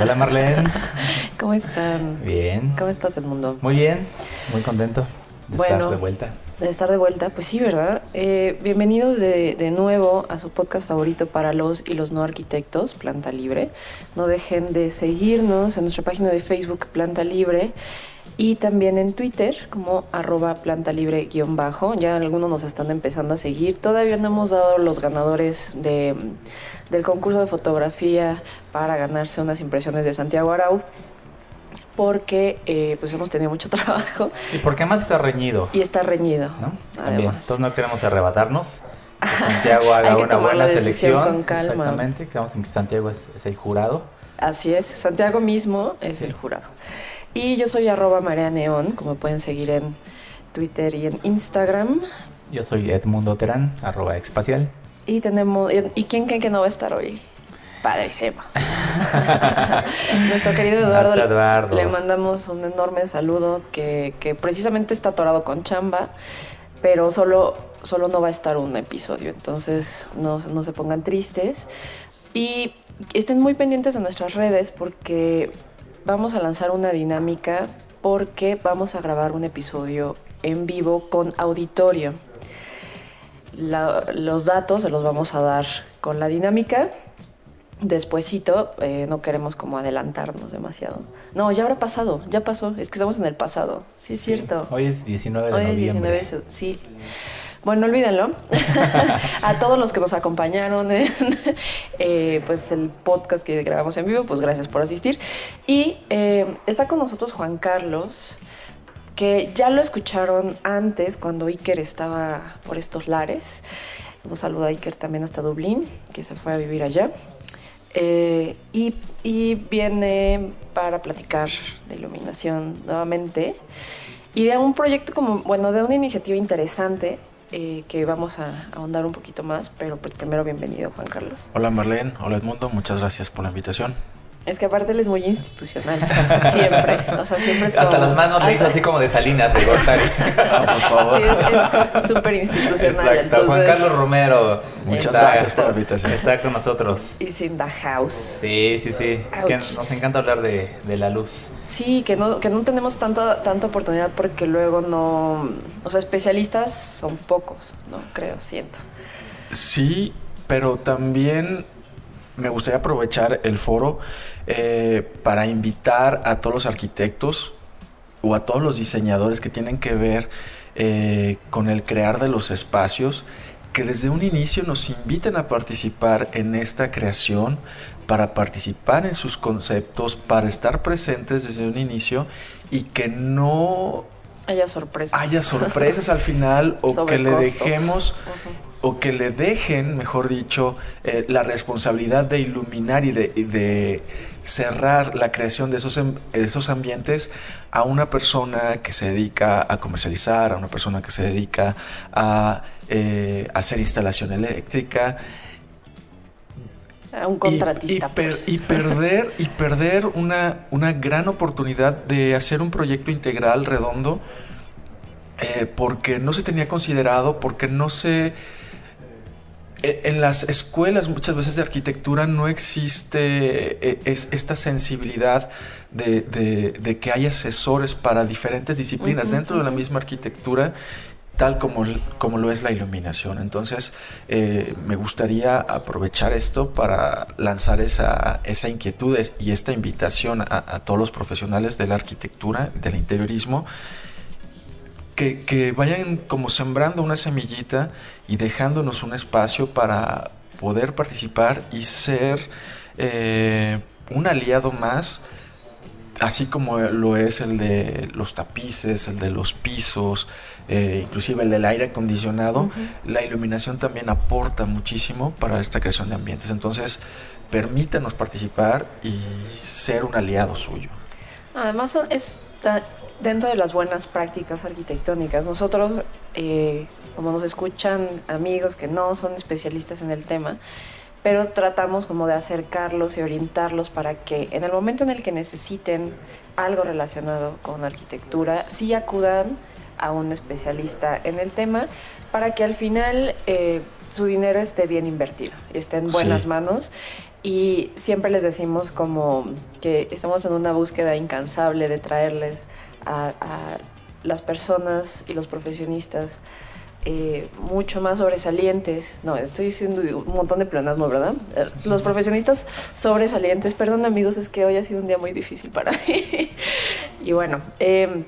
Hola Marlene. ¿Cómo están? Bien. ¿Cómo estás, Edmundo? Muy bien, muy contento de Bueno. estar de vuelta. De estar de vuelta, pues sí, ¿verdad? Eh, bienvenidos de, de nuevo a su podcast favorito para los y los no arquitectos, Planta Libre. No dejen de seguirnos en nuestra página de Facebook, Planta Libre, y también en Twitter como arroba planta libre guion bajo. Ya algunos nos están empezando a seguir. Todavía no hemos dado los ganadores de, del concurso de fotografía para ganarse unas impresiones de Santiago Arau. Porque eh, pues hemos tenido mucho trabajo ¿Y por qué más está reñido? y está reñido. ¿No? También. Además. Entonces no queremos arrebatarnos. Que Santiago haga Hay que una tomar buena la decisión selección. con calma. Exactamente. Quedamos en que Santiago es, es el jurado. Así es, Santiago mismo es el jurado. Y yo soy arroba Marea Neón, como pueden seguir en Twitter y en Instagram. Yo soy Edmundo Terán, arroba espacial. Y tenemos, ¿y quién creen que no va a estar hoy? Padrísimo. Nuestro querido Eduardo, Eduardo. le mandamos un enorme saludo que, que precisamente está atorado con chamba, pero solo, solo no va a estar un episodio, entonces no, no se pongan tristes. Y estén muy pendientes de nuestras redes porque vamos a lanzar una dinámica porque vamos a grabar un episodio en vivo con auditorio. La- los datos se los vamos a dar con la dinámica. Despuésito, eh, no queremos como adelantarnos demasiado. No, ya habrá pasado, ya pasó. Es que estamos en el pasado. Sí, es cierto. Hoy es 19 de Hoy es noviembre. 19, sí. Bueno, olvídenlo. a todos los que nos acompañaron en eh, pues el podcast que grabamos en vivo, pues gracias por asistir. Y eh, está con nosotros Juan Carlos, que ya lo escucharon antes cuando Iker estaba por estos lares. Nos saluda Iker también hasta Dublín, que se fue a vivir allá. Eh, y, y viene para platicar de iluminación nuevamente y de un proyecto como, bueno, de una iniciativa interesante eh, que vamos a ahondar un poquito más, pero pues primero bienvenido Juan Carlos. Hola Marlene, hola Edmundo, muchas gracias por la invitación. Es que aparte él es muy institucional, siempre, o sea, siempre es como... Hasta las manos le hizo así como de Salinas de Gortari. Ah, por favor. Sí, es súper institucional. Exacto. Juan Carlos Romero. Muchas Está- gracias por la invitación. Está con nosotros. Is in the house. Sí, sí, sí. Que nos encanta hablar de, de la luz. Sí, que no, que no tenemos tanta, tanta oportunidad porque luego no... O sea, especialistas son pocos, ¿no? Creo, siento. Sí, pero también me gustaría aprovechar el foro eh, para invitar a todos los arquitectos o a todos los diseñadores que tienen que ver eh, con el crear de los espacios, que desde un inicio nos inviten a participar en esta creación, para participar en sus conceptos, para estar presentes desde un inicio y que no Haya sorpresas. haya sorpresas al final o que le dejemos o que le dejen, mejor dicho, eh, la responsabilidad de iluminar y de, y de cerrar la creación de esos, em- esos ambientes a una persona que se dedica a comercializar, a una persona que se dedica a eh, hacer instalación eléctrica A un y- contratista. y, per- pues. y perder, y perder una, una gran oportunidad de hacer un proyecto integral redondo eh, porque no se tenía considerado, porque no se... e- En las escuelas muchas veces de arquitectura no existe eh, es, esta sensibilidad de, de- de que hay asesores para diferentes disciplinas dentro de la misma arquitectura tal como, como lo es la iluminación. Entonces, eh, me gustaría aprovechar esto para lanzar esa, esa inquietud y esta invitación a, a todos los profesionales de la arquitectura, del interiorismo, que, que vayan como sembrando una semillita y dejándonos un espacio para poder participar y ser eh, un aliado más así como lo es el de los tapices, el de los pisos, eh, inclusive el del aire acondicionado, la iluminación también aporta muchísimo para esta creación de ambientes. Entonces, permítanos participar y ser un aliado suyo. Además, está dentro de las buenas prácticas arquitectónicas. Nosotros, eh, como nos escuchan amigos que no son especialistas en el tema, pero tratamos como de acercarlos y orientarlos para que en el momento en el que necesiten algo relacionado con arquitectura, sí acudan a un especialista en el tema para que al final eh, su dinero esté bien invertido y esté en buenas manos. Y siempre les decimos como que estamos en una búsqueda incansable de traerles a, a las personas y los profesionistas eh, mucho más sobresalientes. No, estoy diciendo un montón de pleonasmo, ¿verdad? Eh, los profesionistas sobresalientes. Perdón, amigos, es que hoy ha sido un día muy difícil para mí. y bueno, em,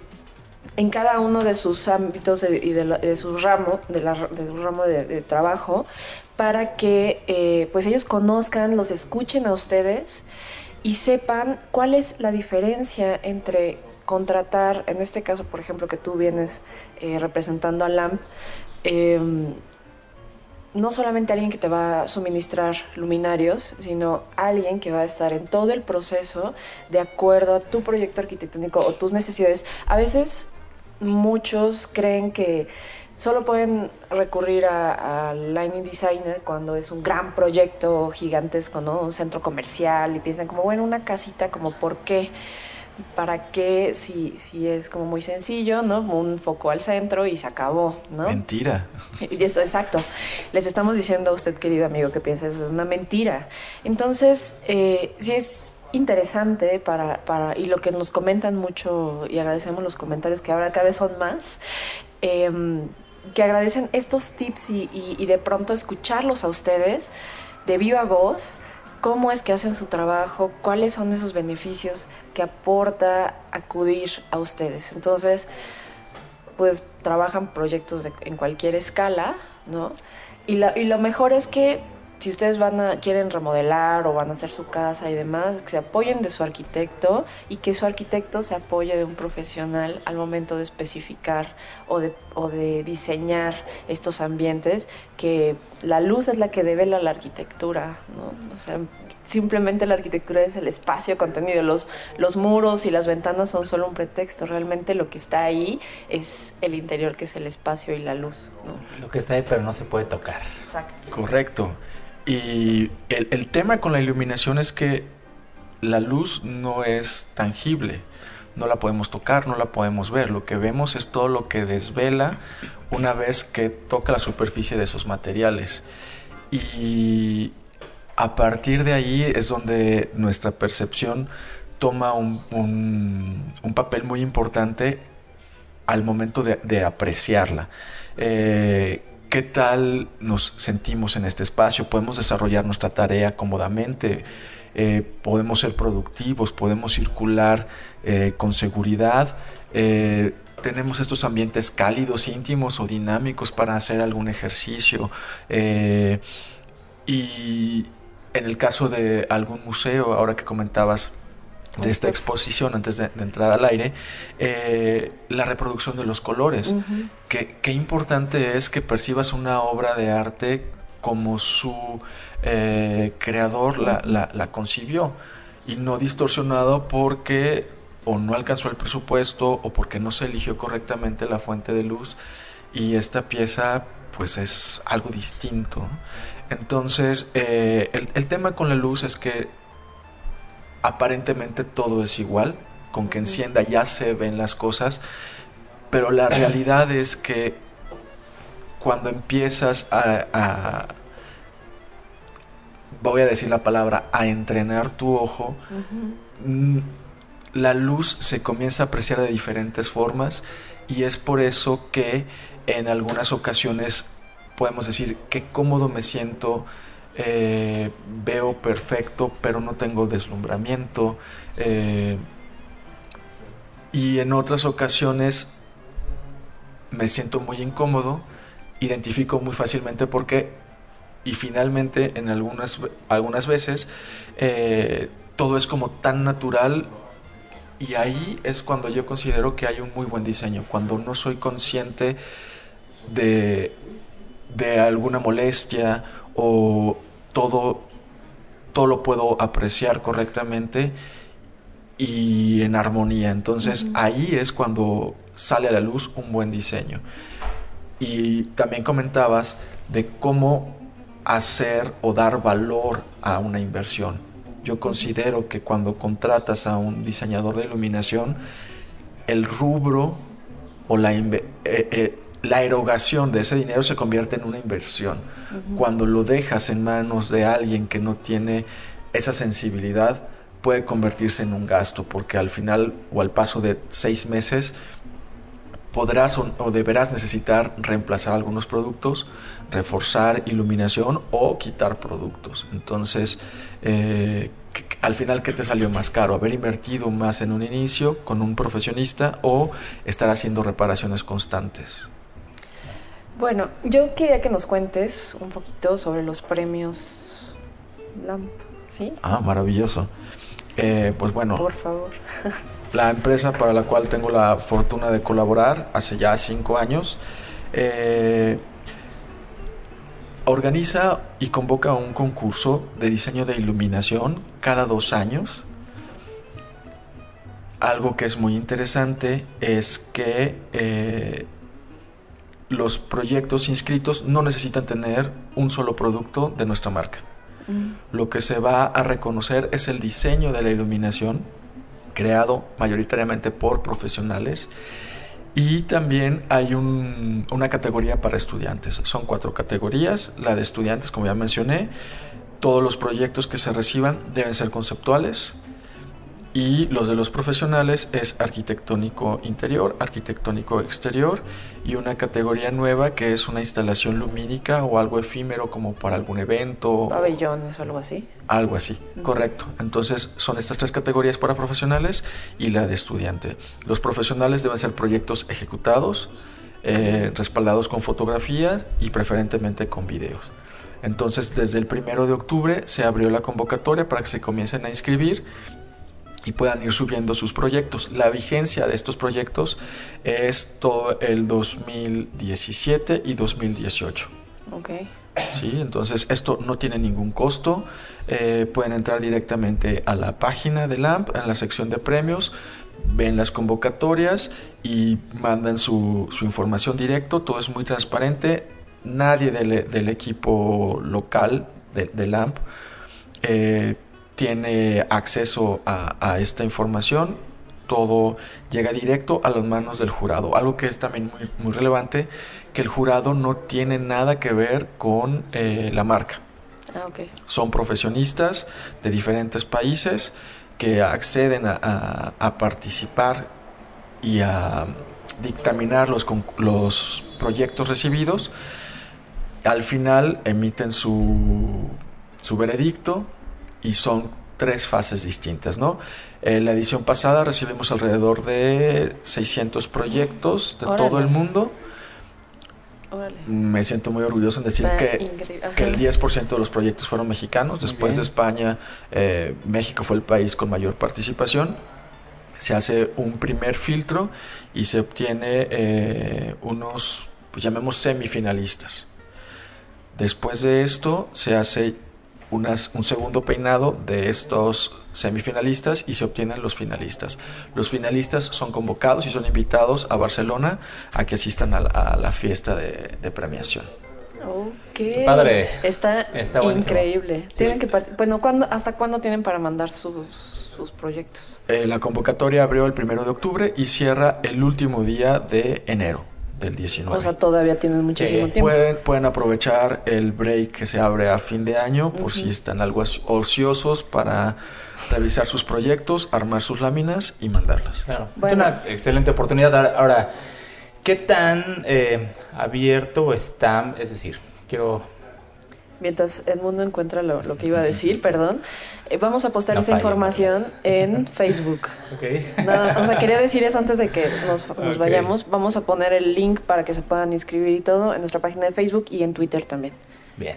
en cada uno de sus ámbitos y de, su ramo, de, su ramo de, trabajo, para que eh, pues ellos conozcan, los escuchen a ustedes y sepan cuál es la diferencia entre contratar, en este caso, por ejemplo, que tú vienes representando a LAMP, Em, no solamente alguien que te va a suministrar luminarios, sino alguien que va a estar en todo el proceso de acuerdo a tu proyecto arquitectónico o tus necesidades. A veces muchos creen que solo pueden recurrir al Lighting Designer cuando es un gran proyecto gigantesco, ¿no? Un centro comercial y piensan como, bueno, una casita, como, ¿por qué? ¿Para qué si, si es como muy sencillo, ¿no? Un foco al centro y se acabó, ¿no? Mentira. Y eso, exacto. Les estamos diciendo a usted, querido amigo, que piensa eso es una mentira. Entonces, eh, sí es interesante para, para, y lo que nos comentan mucho, y agradecemos los comentarios que ahora cada vez son más, em, que agradecen estos tips y, y de pronto escucharlos a ustedes de viva voz cómo es que hacen su trabajo, cuáles son esos beneficios que aporta acudir a ustedes. Entonces, pues trabajan proyectos en cualquier escala, ¿no? Y, y lo mejor es que si ustedes van a, quieren remodelar o van a hacer su casa y demás, que se apoyen de su arquitecto y que su arquitecto se apoye de un profesional al momento de especificar o de, o de diseñar estos ambientes, que la luz es la que devela la arquitectura, ¿no? O sea, simplemente la arquitectura es el espacio contenido, los, los muros y las ventanas son solo un pretexto, realmente lo que está ahí es el interior, que es el espacio y la luz. Lo que está ahí pero no se puede tocar. Exacto. Correcto. Y el, tema con la iluminación es que la luz no es tangible, no la podemos tocar, no la podemos ver. Lo que vemos es todo lo que desvela una vez que toca la superficie de esos materiales. Y a partir de ahí es donde nuestra percepción toma un, papel muy importante al momento de, apreciarla. Eh, qué tal nos sentimos en este espacio, podemos desarrollar nuestra tarea cómodamente, eh, podemos ser productivos, podemos circular eh, con seguridad, eh, tenemos estos ambientes cálidos, íntimos o dinámicos para hacer algún ejercicio. y en el caso de algún museo, ahora que comentabas, de esta exposición antes de, entrar al aire, eh, la reproducción de los colores. qué, importante es que percibas una obra de arte como su eh, creador la, la, concibió y no distorsionado porque o no alcanzó el presupuesto o porque no se eligió correctamente la fuente de luz y esta pieza pues es algo distinto. Entonces, eh, el, el, tema con la luz es que aparentemente todo es igual, con que encienda ya se ven las cosas, pero la realidad es que cuando empiezas a, voy a decir la palabra, a entrenar tu ojo, mm, la luz se comienza a apreciar de diferentes formas y es por eso que en algunas ocasiones podemos decir qué cómodo me siento eh, veo perfecto, pero no tengo deslumbramiento. Eh, y en otras ocasiones me siento muy incómodo, identifico muy fácilmente por qué. Y finalmente, en algunas, algunas veces, eh, todo es como tan natural y ahí es cuando yo considero que hay un muy buen diseño, cuando no soy consciente de, de alguna molestia o todo todo lo puedo apreciar correctamente y en armonía. Entonces ahí es cuando sale a la luz un buen diseño. Y también comentabas de cómo hacer o dar valor a una inversión. Yo considero que cuando contratas a un diseñador de iluminación, el rubro o la, eh, eh, la erogación de ese dinero se convierte en una inversión. Cuando lo dejas en manos de alguien que no tiene esa sensibilidad, puede convertirse en un gasto, porque al final o al paso de seis meses podrás o, deberás necesitar reemplazar algunos productos, reforzar iluminación o quitar productos. Entonces, eh, al final, ¿qué te salió más caro? ¿Haber invertido más en un inicio con un profesionista o estar haciendo reparaciones constantes? Bueno, yo quería que nos cuentes un poquito sobre los premios LAMP, ¿sí? Ah, maravilloso. Eh, pues bueno. Por favor. la empresa para la cual tengo la fortuna de colaborar hace ya cinco años eh, organiza y convoca un concurso de diseño de iluminación cada dos años. Algo que es muy interesante es que eh, los proyectos inscritos no necesitan tener un solo producto de nuestra marca. Mm. Lo que se va a reconocer es el diseño de la iluminación creado mayoritariamente por profesionales. Y también hay una categoría para estudiantes. Son cuatro categorías. La de estudiantes, como ya mencioné. Todos los proyectos que se reciban deben ser conceptuales. Y los de los profesionales es arquitectónico interior, arquitectónico exterior y una categoría nueva que es una instalación lumínica o algo efímero como para algún evento. Pabellones o algo así. Algo así, correcto. Entonces son estas tres categorías para profesionales y la de estudiante. Los profesionales deben ser proyectos ejecutados, eh, respaldados con fotografía y preferentemente con videos. Entonces desde el primero de octubre se abrió la convocatoria para que se comiencen a inscribir y puedan ir subiendo sus proyectos. La vigencia de estos proyectos es todo el 2017 y 2018. Ok. Sí, entonces esto no tiene ningún costo. Eh, pueden entrar directamente a la página de LAMP, en la sección de premios, ven las convocatorias y mandan su, información directo. Todo es muy transparente. Nadie del, equipo local de, LAMP eh, tiene acceso a, esta información, todo llega directo a las manos del jurado. Algo que es también muy, relevante, que el jurado no tiene nada que ver con eh, la marca. Ah, Son profesionistas de diferentes países que acceden a, participar y a dictaminar los, los proyectos recibidos. Al final emiten su, su veredicto y son tres fases distintas, ¿no? En la edición pasada recibimos alrededor de 600 proyectos de todo el mundo. Me siento muy orgulloso en decir que, que, el 10% de los proyectos fueron mexicanos. Después de España, eh, México fue el país con mayor participación. Se hace un primer filtro y se obtiene eh, unos, pues llamemos semifinalistas. Después de esto se hace un segundo peinado de estos semifinalistas y se obtienen los finalistas. Los finalistas son convocados y son invitados a Barcelona a que asistan a la, fiesta de, premiación. Ok. Padre. Está, increíble. Tienen que bueno, ¿hasta cuándo tienen para mandar sus, sus proyectos? Eh, la convocatoria abrió el primero de octubre y cierra el último día de enero del 19. O sea, todavía tienen muchísimo tiempo. Pueden, pueden aprovechar el break que se abre a fin de año por si están algo ociosos para revisar sus proyectos, armar sus láminas y mandarlas. Claro, es una excelente oportunidad. Ahora, ¿qué tan eh, abierto está? Es decir, quiero mientras Edmundo encuentra lo, que iba a decir, perdón, eh, vamos a postar esa información en Facebook. Okay. o sea, quería decir eso antes de que nos, vayamos. Vamos a poner el link para que se puedan inscribir y todo en nuestra página de Facebook y en Twitter también. Bien.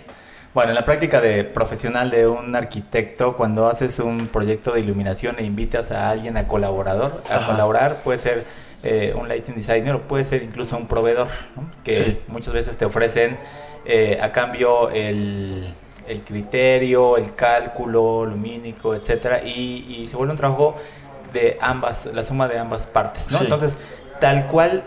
Bueno, en la práctica de profesional de un arquitecto, cuando haces un proyecto de iluminación e invitas a alguien a colaborador, a colaborar, puede ser eh, un lighting designer o puede ser incluso un proveedor, que muchas veces te ofrecen eh, a cambio el, el criterio, el cálculo lumínico, etcétera, y, y se vuelve un trabajo de ambas, la suma de ambas partes, ¿no? Sí. Entonces, tal cual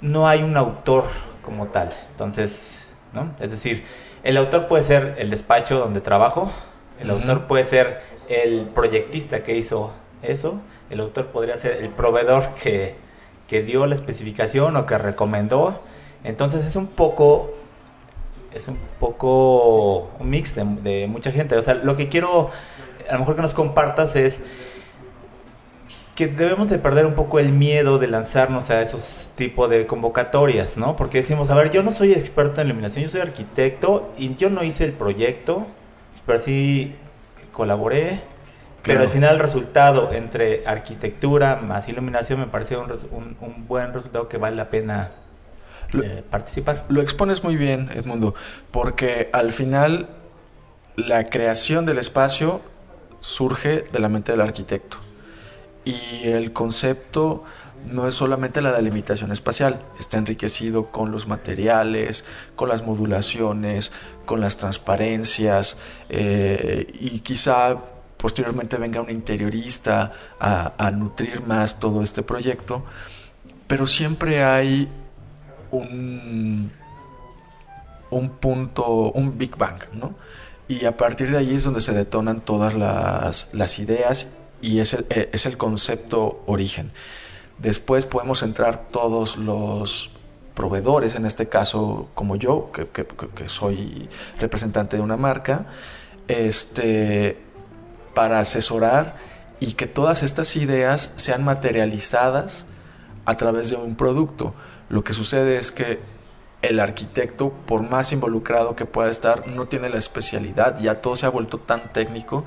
no hay un autor como tal. Entonces, ¿no? Es decir, el autor puede ser el despacho donde trabajo, el autor puede ser el proyectista que hizo eso, el autor podría ser el proveedor que, que dio la especificación o que recomendó. Entonces es un poco es un poco un mix de, de mucha gente. O sea, lo que quiero a lo mejor que nos compartas es que debemos de perder un poco el miedo de lanzarnos a esos tipos de convocatorias, ¿no? Porque decimos, a ver, yo no soy experto en iluminación, yo soy arquitecto y yo no hice el proyecto, pero sí colaboré. Pero al final el resultado entre arquitectura más iluminación me parece un, un- un buen resultado que vale la pena Lo- eh, participar. Lo expones muy bien, Edmundo, porque al final la creación del espacio surge de la mente del arquitecto. Y el concepto no es solamente la delimitación espacial, está enriquecido con los materiales, con las modulaciones, con las transparencias eh, y quizá posteriormente venga un interiorista a, a nutrir más todo este proyecto, pero siempre hay un, un punto, un Big Bang, ¿no? Y a partir de ahí es donde se detonan todas las, las ideas y es el, eh, es el concepto origen. Después podemos entrar todos los proveedores, en este caso como yo, que, que- que- soy representante de una marca, este, para asesorar y que todas estas ideas sean materializadas a través de un producto. Lo que sucede es que el arquitecto, por más involucrado que pueda estar, no tiene la especialidad, ya todo se ha vuelto tan técnico,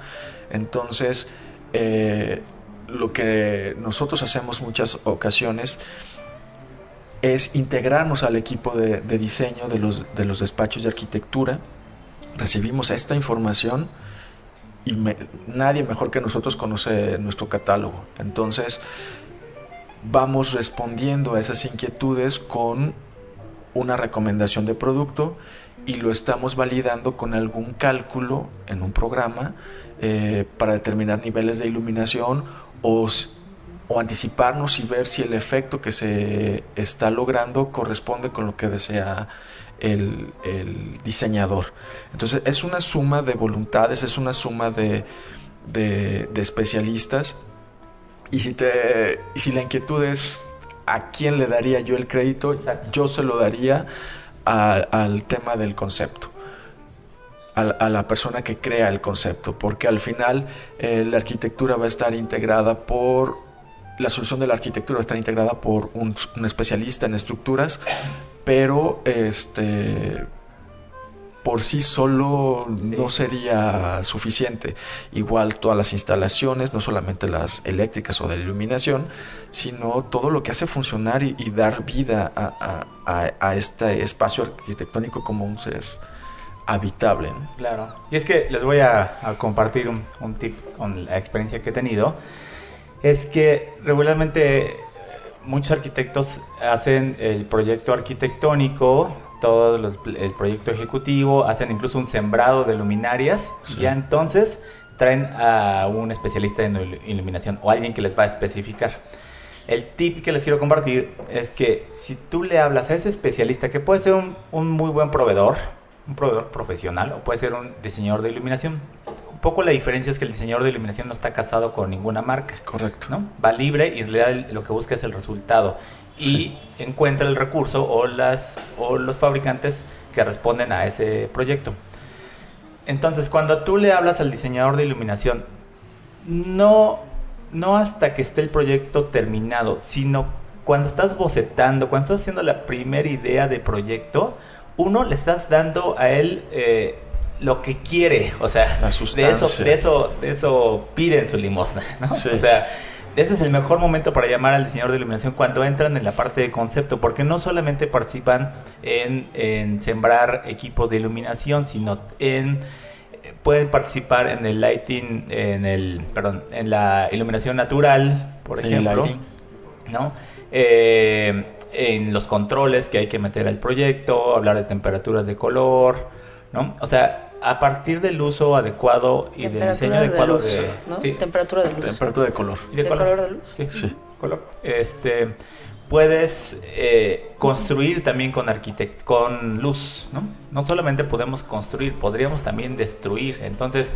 entonces eh, lo que nosotros hacemos muchas ocasiones es integrarnos al equipo de, diseño de los, de los despachos de arquitectura, recibimos esta información y nadie mejor que nosotros conoce nuestro catálogo, entonces vamos respondiendo a esas inquietudes con una recomendación de producto y lo estamos validando con algún cálculo en un programa eh, para determinar niveles de iluminación o, o anticiparnos y ver si el efecto que se está logrando corresponde con lo que desea el, diseñador. Entonces es una suma de voluntades, es una suma de- de especialistas y si, te, si la inquietud es a quién le daría yo el crédito, Exacto. yo se lo daría a- al tema del concepto. A, la- a la persona que crea el concepto, porque al final eh, la arquitectura va a estar integrada por, la solución de la arquitectura va a estar integrada por un, un especialista en estructuras, pero este, por sí solo Sí. no sería suficiente. Igual todas las instalaciones, no solamente las eléctricas o de iluminación, sino todo lo que hace funcionar y, y dar vida a, a- a- este espacio arquitectónico como un ser habitable. ¿no? Claro. Y es que les voy a, a compartir un, un tip con la experiencia que he tenido. Es que regularmente muchos arquitectos hacen el proyecto arquitectónico, todo los- el proyecto ejecutivo, hacen incluso un sembrado de luminarias. Sí. Y ya entonces traen a un especialista en il- iluminación o alguien que les va a especificar. El tip que les quiero compartir es que si tú le hablas a ese especialista, que puede ser un, un muy buen proveedor, un proveedor profesional, o puede ser un diseñador de iluminación, un poco la diferencia es que el diseñador de iluminación no está casado con ninguna marca, Correcto. ¿no? Va libre y en realidad lo que busca es el resultado y Sí. encuentra el recurso o, las, o los fabricantes que responden a ese proyecto. Entonces, cuando tú le hablas al diseñador de iluminación, no, no hasta que esté el proyecto terminado, sino cuando estás bocetando, cuando estás haciendo la primera idea de proyecto, uno le estás dando a él eh, lo que quiere, o sea, de eso, de eso, de eso piden su limosna, ¿no? Sí. O sea, ese es el mejor momento para llamar al diseñador de iluminación cuando entran en la parte de concepto, porque no solamente participan en, en sembrar equipos de iluminación, sino en eh, pueden participar en el lighting, en el, perdón, en la iluminación natural, por ejemplo. ¿no? Eh, en los controles que hay que meter al proyecto, hablar de temperaturas de color, ¿no? O sea, a partir del uso adecuado y del diseño adecuado de, ¿no? temperatura de luz. Temperatura de color. ¿Y de, color? de luz? Sí. sí. Color. Este puedes eh, construir también con arquitect con luz, ¿no? No solamente podemos construir, podríamos también destruir. Entonces,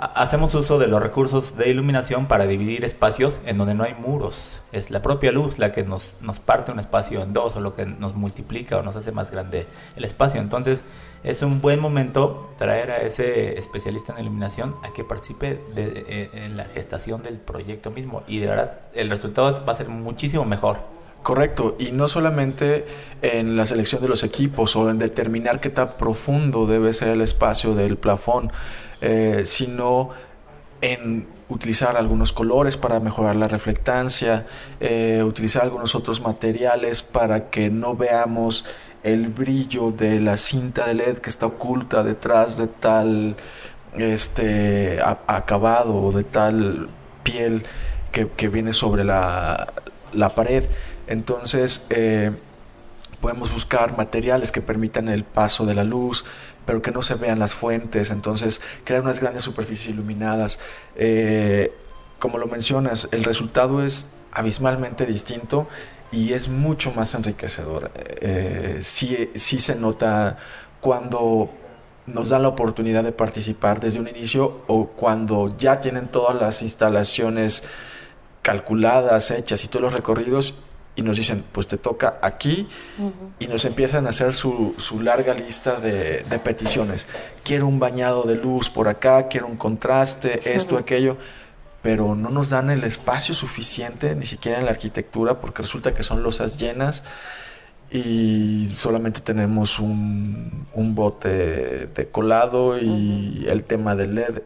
hacemos uso de los recursos de iluminación para dividir espacios en donde no hay muros. Es la propia luz la que nos, nos parte un espacio en dos o lo que nos multiplica o nos hace más grande el espacio. Entonces, es un buen momento traer a ese especialista en iluminación a que participe eh, en la gestación del proyecto mismo y de verdad el resultado va a ser muchísimo mejor. Correcto, y no solamente en la selección de los equipos o en determinar qué tan profundo debe ser el espacio del plafón, eh, sino en utilizar algunos colores para mejorar la reflectancia, eh, utilizar algunos otros materiales para que no veamos el brillo de la cinta de LED que está oculta detrás de tal este acabado o de tal piel que, que viene sobre la, la pared. Entonces, eh, podemos buscar materiales que permitan el paso de la luz, pero que no se vean las fuentes. Entonces, crear unas grandes superficies iluminadas. Eh, como lo mencionas, el resultado es abismalmente distinto y es mucho más enriquecedor. Eh, sí, sí se nota cuando nos dan la oportunidad de participar desde un inicio o cuando ya tienen todas las instalaciones calculadas, hechas y todos los recorridos y nos dicen, pues te toca aquí, y nos empiezan a hacer su, su larga lista de, de, peticiones. Quiero un bañado de luz por acá, quiero un contraste, esto, aquello, pero no nos dan el espacio suficiente, ni siquiera en la arquitectura, porque resulta que son losas llenas y solamente tenemos un, un bote de colado y el tema del LED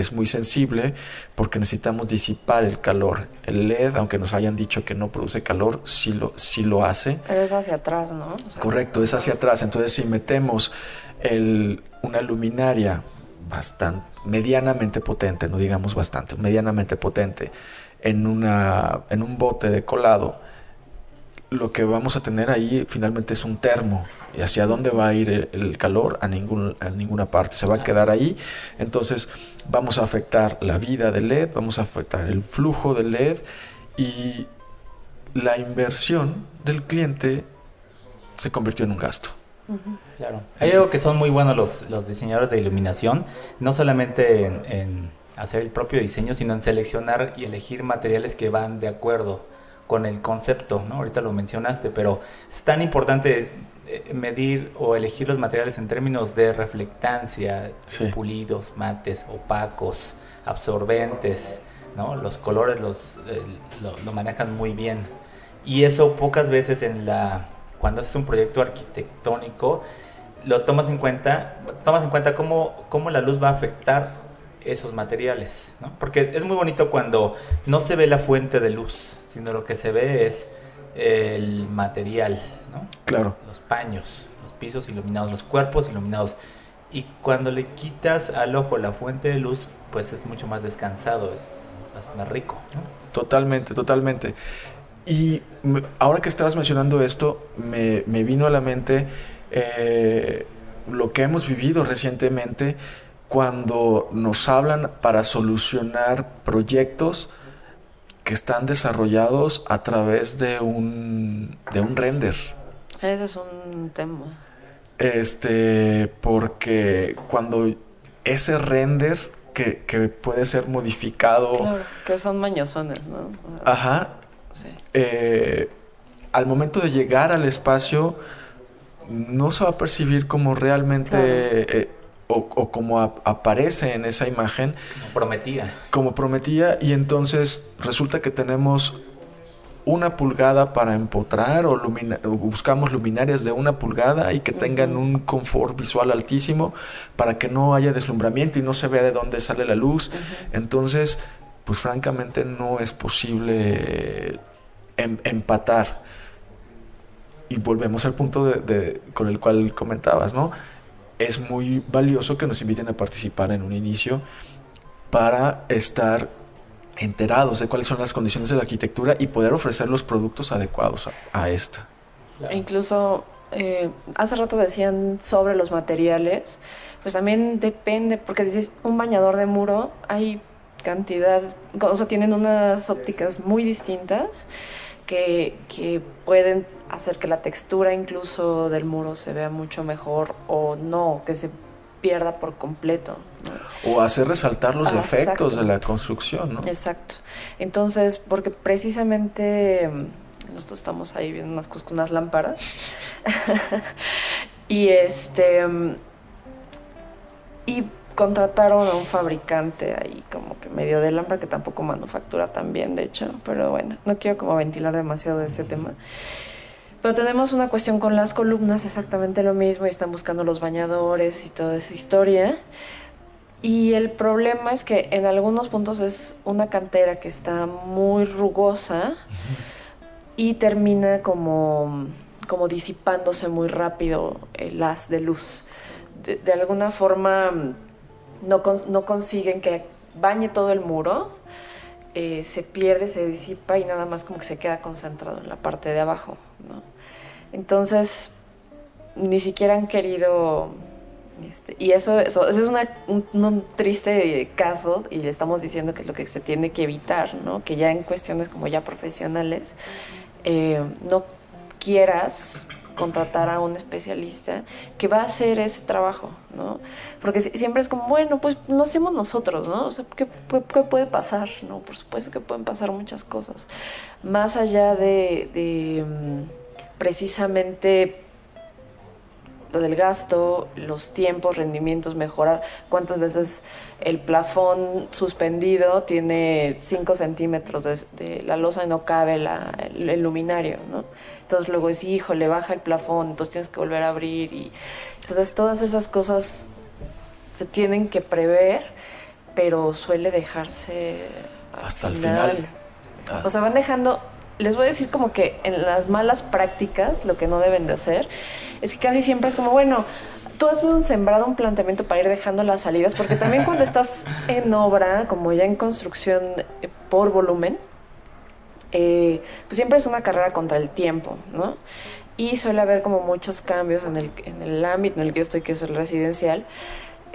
es muy sensible porque necesitamos disipar el calor. El LED, aunque nos hayan dicho que no produce calor, sí lo, sí lo hace. Pero es hacia atrás, ¿no? Correcto, es hacia atrás. Entonces, si metemos el, una luminaria bastante, medianamente potente, no digamos bastante, medianamente potente, en, una, en un bote de colado, lo que vamos a tener ahí finalmente es un termo. ¿Y hacia dónde va a ir el, calor? A, ningún, a ninguna parte. Se va a quedar ahí. Entonces vamos a afectar la vida del LED, vamos a afectar el flujo del LED y la inversión del cliente se convirtió en un gasto. Claro. Hay algo que son muy buenos los, los diseñadores de iluminación, no solamente en, en hacer el propio diseño, sino en seleccionar y elegir materiales que van de acuerdo con el concepto, ¿no? Ahorita lo mencionaste, pero es tan importante eh, medir o elegir los materiales en términos de reflectancia, pulidos, mates, opacos, absorbentes, ¿no? Los colores los, eh, lo, manejan muy bien. Y eso pocas veces en la cuando haces un proyecto arquitectónico lo tomas en cuenta, tomas en cuenta cómo, cómo la luz va a afectar esos materiales, ¿no? Porque es muy bonito cuando no se ve la fuente de luz, sino lo que se ve es el material, ¿no? Claro. Los paños, los pisos iluminados, los cuerpos iluminados. Y cuando le quitas al ojo la fuente de luz, pues es mucho más descansado, es más, rico. ¿no? Totalmente, totalmente. Y ahora que estabas mencionando esto, me, me vino a la mente eh, lo que hemos vivido recientemente cuando nos hablan para solucionar proyectos que están desarrollados a través de un, de un render. Ese es un tema. Este, porque cuando ese render que, que puede ser modificado. Claro, que son mañosones, ¿no? Ajá. Sí. Eh, al momento de llegar al espacio, no se va a percibir como realmente eh, o, como aparece en esa imagen. Como prometía. Como prometía y entonces resulta que tenemos una pulgada para empotrar o, buscamos luminarias de una pulgada y que tengan un confort visual altísimo para que no haya deslumbramiento y no se vea de dónde sale la luz. Entonces, pues francamente no es posible em, empatar. Y volvemos al punto de, con el cual comentabas, ¿no? Es muy valioso que nos inviten a participar en un inicio para estar enterados de cuáles son las condiciones de la arquitectura y poder ofrecer los productos adecuados a, esta. E incluso eh, hace rato decían sobre los materiales, pues también depende, porque dices, un bañador de muro, hay cantidad, o sea, tienen unas ópticas muy distintas que, que pueden hacer que la textura incluso del muro se vea mucho mejor o no, que se pierda por completo. O hacer resaltar los efectos de la construcción, ¿no? Exacto. Entonces, porque precisamente mm, nosotros estamos ahí viendo unas cosas con unas lámparas. y este. Mm, y contrataron a un fabricante ahí como que medio de lámpara que tampoco manufactura tan bien, de hecho. Pero bueno, no quiero como ventilar demasiado de ese tema. Pero tenemos una cuestión con las columnas, exactamente lo mismo, y están buscando los bañadores y toda esa historia. Y el problema es que en algunos puntos es una cantera que está muy rugosa y termina como, como disipándose muy rápido el haz de luz. De, alguna forma no, no, consiguen que bañe todo el muro, eh, se pierde, se disipa y nada más como que se queda concentrado en la parte de abajo. ¿no? Entonces, ni siquiera han querido... Este, y eso, eso, es un, triste caso y le estamos diciendo que es lo que se tiene que evitar, ¿no? Que ya en cuestiones como ya profesionales eh, no quieras contratar a un especialista que va a hacer ese trabajo, ¿no? Porque siempre es como, bueno, pues lo hacemos nosotros, ¿no? O sea, ¿qué, puede pasar? No, por supuesto que pueden pasar muchas cosas. Más allá de mm, precisamente lo del gasto, los tiempos, rendimientos, mejorar. ¿Cuántas veces el plafón suspendido tiene 5 centímetros de, la losa y no cabe el, luminario? ¿no? Entonces luego es, hijo, le baja el plafón, entonces tienes que volver a abrir. y Entonces todas esas cosas se tienen que prever, pero suele dejarse hasta el final. O sea, van dejando les voy a decir como que en las malas prácticas, lo que no deben de hacer, es que casi siempre es como, bueno, tú has un sembrado un planteamiento para ir dejando las salidas, porque también cuando estás en obra, como ya en construcción eh, por volumen, eh, pues siempre es una carrera contra el tiempo, ¿no? Y suele haber como muchos cambios en el, en el ámbito en el que yo estoy, que es el residencial.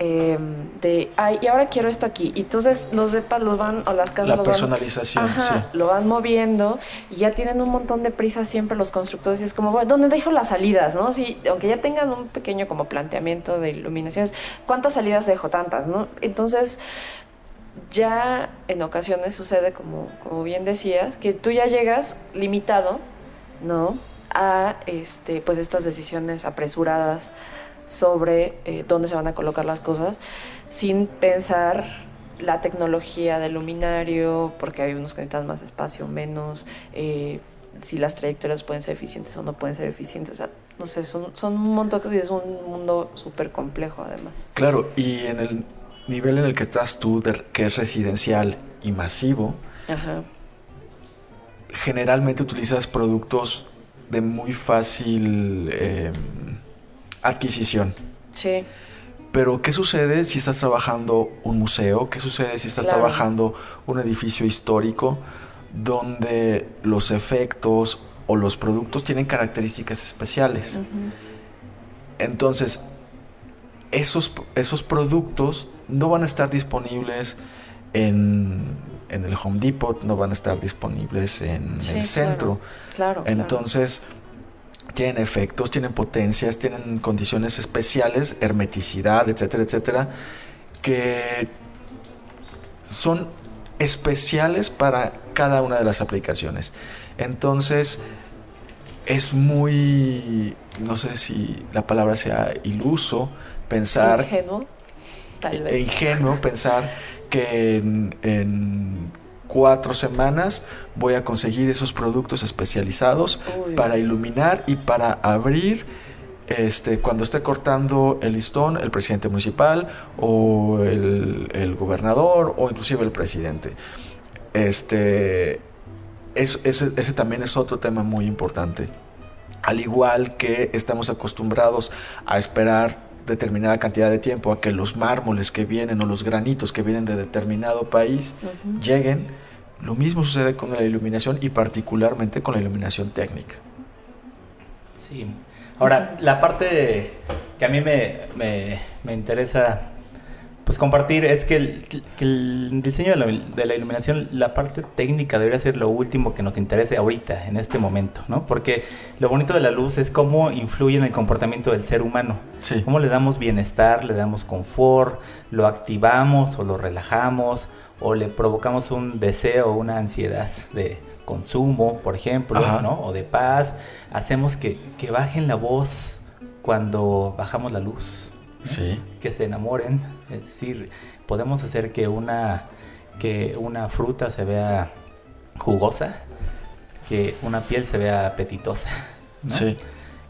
Em, de, ay, y ahora quiero esto aquí. Y entonces los depas los van, o las casas La personalización, Lo van moviendo y ya tienen un montón de prisa siempre los constructores. Y es como, bueno, ¿dónde dejo las salidas, no? Si, aunque ya tengan un pequeño como planteamiento de iluminaciones, ¿cuántas salidas dejo? Tantas, ¿no? Entonces, ya en ocasiones sucede, como, como bien decías, que tú ya llegas limitado, ¿no? A este, pues estas decisiones apresuradas sobre eh, dónde se van a colocar las cosas, sin pensar la tecnología del luminario, porque hay unos que necesitan más espacio, menos, eh, si las trayectorias pueden ser eficientes o no pueden ser eficientes. O sea, no sé, son, son un montón de cosas y es un mundo súper complejo además. Claro, y en el nivel en el que estás tú, que es residencial y masivo, generalmente utilizas productos de muy fácil... Eh, adquisición. Sí. Pero ¿qué sucede si estás trabajando un museo? ¿Qué sucede si estás trabajando un edificio histórico donde los efectos o los productos tienen características especiales? Entonces, esos, esos productos no van a estar disponibles en, el Home Depot, no van a estar disponibles en el centro. Claro. Entonces, tienen efectos, tienen potencias, tienen condiciones especiales, hermeticidad, etcétera, etcétera, que son especiales para cada una de las aplicaciones. Entonces, es muy, no sé si la palabra sea iluso, pensar... Ingenuo, tal vez. Ingenuo pensar que en cuatro semanas voy a conseguir esos productos especializados para iluminar y para abrir este, cuando esté cortando el listón el presidente municipal o el, gobernador o inclusive el presidente. Este, ese también es otro tema muy importante. Al igual que estamos acostumbrados a esperar determinada cantidad de tiempo a que los mármoles que vienen o los granitos que vienen de determinado país lleguen, lo mismo sucede con la iluminación y particularmente con la iluminación técnica. Sí, Ahora, la parte que a mí me, me, me interesa pues compartir es que el, diseño de la, de la, iluminación, la parte técnica debería ser lo último que nos interese ahorita, en este momento, ¿no? Porque lo bonito de la luz es cómo influye en el comportamiento del ser humano. Sí. Cómo le damos bienestar, le damos confort, lo activamos o lo relajamos o le provocamos un deseo o una ansiedad de consumo, por ejemplo, ¿no? O de paz. Hacemos que, que bajen la voz cuando bajamos la luz que se enamoren. Es decir, podemos hacer que una, que una fruta se vea jugosa, que una piel se vea apetitosa. Sí.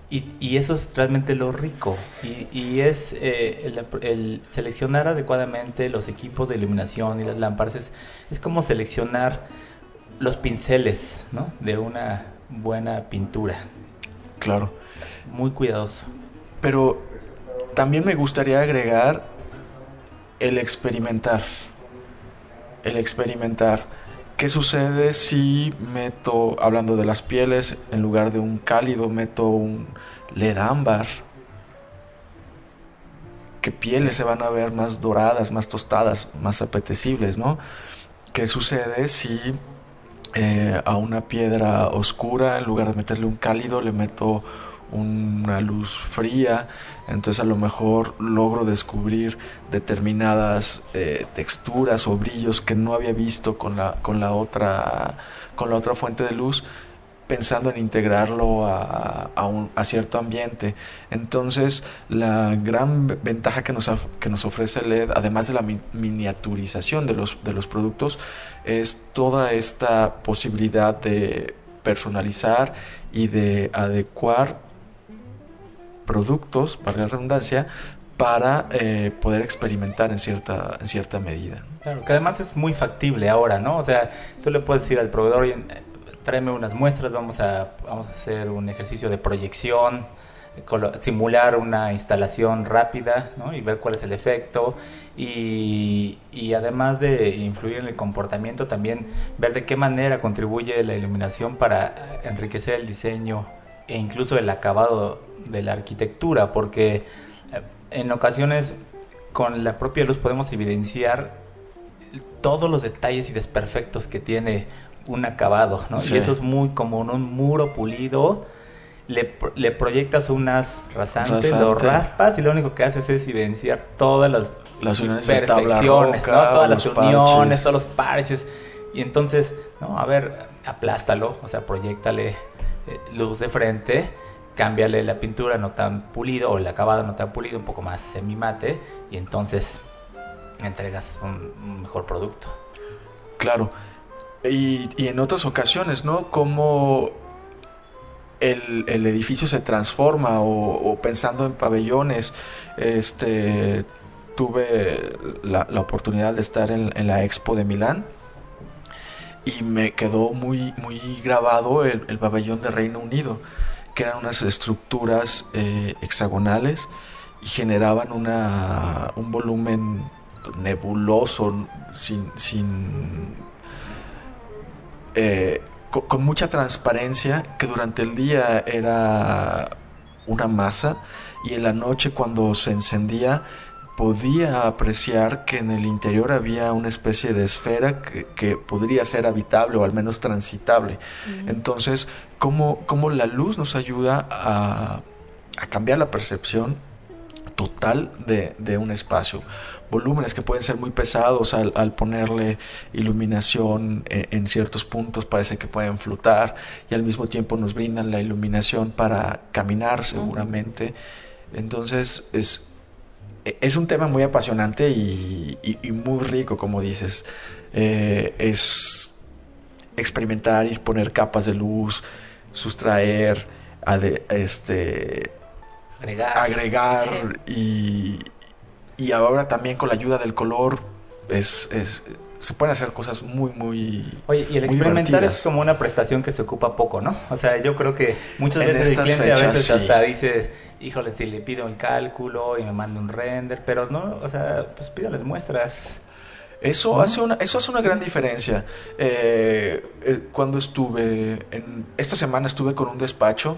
Y, y, eso es realmente lo rico. Y, y es eh, el, seleccionar adecuadamente los equipos de iluminación y las lámparas. Es, es como seleccionar los pinceles ¿no? de una buena pintura. Claro. Muy cuidadoso. Pero también me gustaría agregar el experimentar. El experimentar. ¿Qué sucede si meto, hablando de las pieles, en lugar de un cálido, meto un LED ámbar? ¿Qué pieles se van a ver más doradas, más tostadas, más apetecibles, no? ¿Qué sucede si eh, a una piedra oscura, en lugar de meterle un cálido, le meto una luz fría, entonces a lo mejor logro descubrir determinadas eh, texturas o brillos que no había visto con la, con la, otra, con la otra fuente de luz pensando en integrarlo a, a, cierto ambiente. Entonces, la gran ventaja que nos, que nos ofrece LED, además de la miniaturización de los, de los productos, es toda esta posibilidad de personalizar y de adecuar productos, para la redundancia, para eh, poder experimentar en cierta, en cierta medida. Claro, que además es muy factible ahora, ¿no? O sea, tú le puedes decir al proveedor, tráeme unas muestras, vamos a, vamos a hacer un ejercicio de proyección, simular una instalación rápida ¿no? y ver cuál es el efecto y, y, además de influir en el comportamiento también ver de qué manera contribuye la iluminación para enriquecer el diseño e incluso el acabado de la arquitectura, porque eh, en ocasiones con la propia luz podemos evidenciar todos los detalles y desperfectos que tiene un acabado, ¿no? Y eso es muy como en un muro pulido, le, le proyectas unas rasantes, lo raspas y lo único que haces es evidenciar todas las, las uniones perfecciones, todas las uniones, todos los parches. Y entonces, no, a ver, aplástalo, o sea, proyectale luz de frente, cámbiale la pintura no tan pulido o el acabado no tan pulido, un poco más semimate y entonces entregas un, mejor producto. Claro. Y, en otras ocasiones, ¿no? Como el, edificio se transforma o, pensando en pabellones, este, tuve la, oportunidad de estar en la Expo de Milán y me quedó muy, muy grabado el, pabellón de Reino Unido, que eran unas estructuras eh, hexagonales y generaban una, un volumen nebuloso, sin, sin eh, con, mucha transparencia, que durante el día era una masa y en la noche cuando se encendía podía apreciar que en el interior había una especie de esfera que, podría ser habitable o al menos transitable. Entonces, ¿cómo, ¿cómo, la luz nos ayuda a, cambiar la percepción total de, un espacio? Volúmenes que pueden ser muy pesados al, ponerle iluminación en, en, ciertos puntos, parece que pueden flotar y al mismo tiempo nos brindan la iluminación para caminar seguramente. Entonces es es un tema muy apasionante y, muy rico, como dices. Eh, es experimentar y poner capas de luz, sustraer, este, agregar, agregar y, y, ahora también con la ayuda del color es, se pueden hacer cosas muy, muy. Oye, y el experimentar es como una prestación que se ocupa poco, ¿no? O sea, yo creo que muchas veces el cliente a veces hasta dice híjole, si le pido el cálculo y me manda un render, pero no, o sea, pues pídales muestras. Eso, hace una, eso hace una gran diferencia. Eh, eh, cuando estuve, en, esta semana estuve con un despacho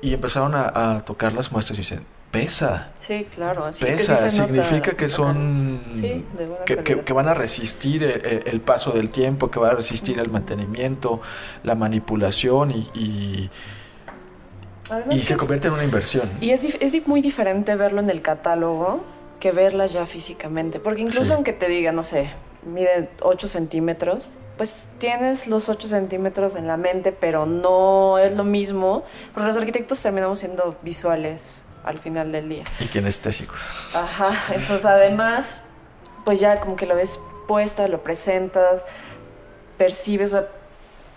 y empezaron a, tocar las muestras y dicen, pesa. Sí, claro. Así pesa, es que significa que son... que, van a resistir el, paso del tiempo, que van a resistir el mantenimiento, la manipulación y... y se convierte en una inversión. Y es, es muy diferente verlo en el catálogo que verla ya físicamente. Porque incluso aunque te diga, no sé, mide 8 centímetros, pues tienes los 8 centímetros en la mente, pero no es lo mismo. Porque los arquitectos terminamos siendo visuales al final del día. Y kinestésicos. Ajá, entonces además, pues ya como que lo ves puesta, lo presentas, percibes,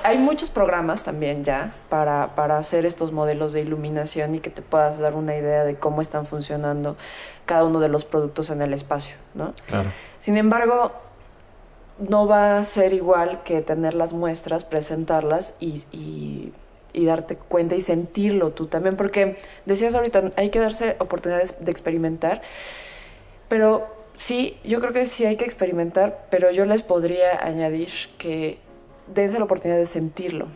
hay muchos programas también ya para, para, hacer estos modelos de iluminación y que te puedas dar una idea de cómo están funcionando cada uno de los productos en el espacio, ¿no? Claro. Sin embargo, no va a ser igual que tener las muestras, presentarlas y, y, y, darte cuenta y sentirlo tú también, porque decías ahorita, hay que darse oportunidades de experimentar, pero sí, yo creo que sí hay que experimentar, pero yo les podría añadir que dense la oportunidad de sentirlo.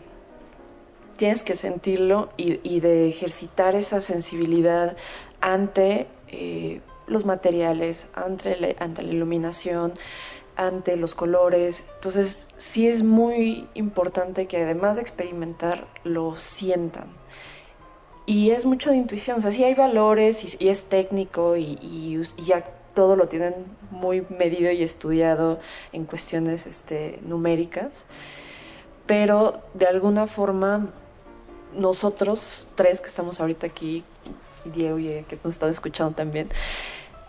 Tienes que sentirlo y, de ejercitar esa sensibilidad ante eh, los materiales, ante la, ante la iluminación, ante los colores. Entonces, sí es muy importante que además de experimentar, lo sientan. Y es mucho de intuición, o sea, sí hay valores y, es técnico y, y, ya todo lo tienen muy medido y estudiado en cuestiones este, numéricas pero de alguna forma nosotros tres que estamos ahorita aquí, Diego y que nos están escuchando también,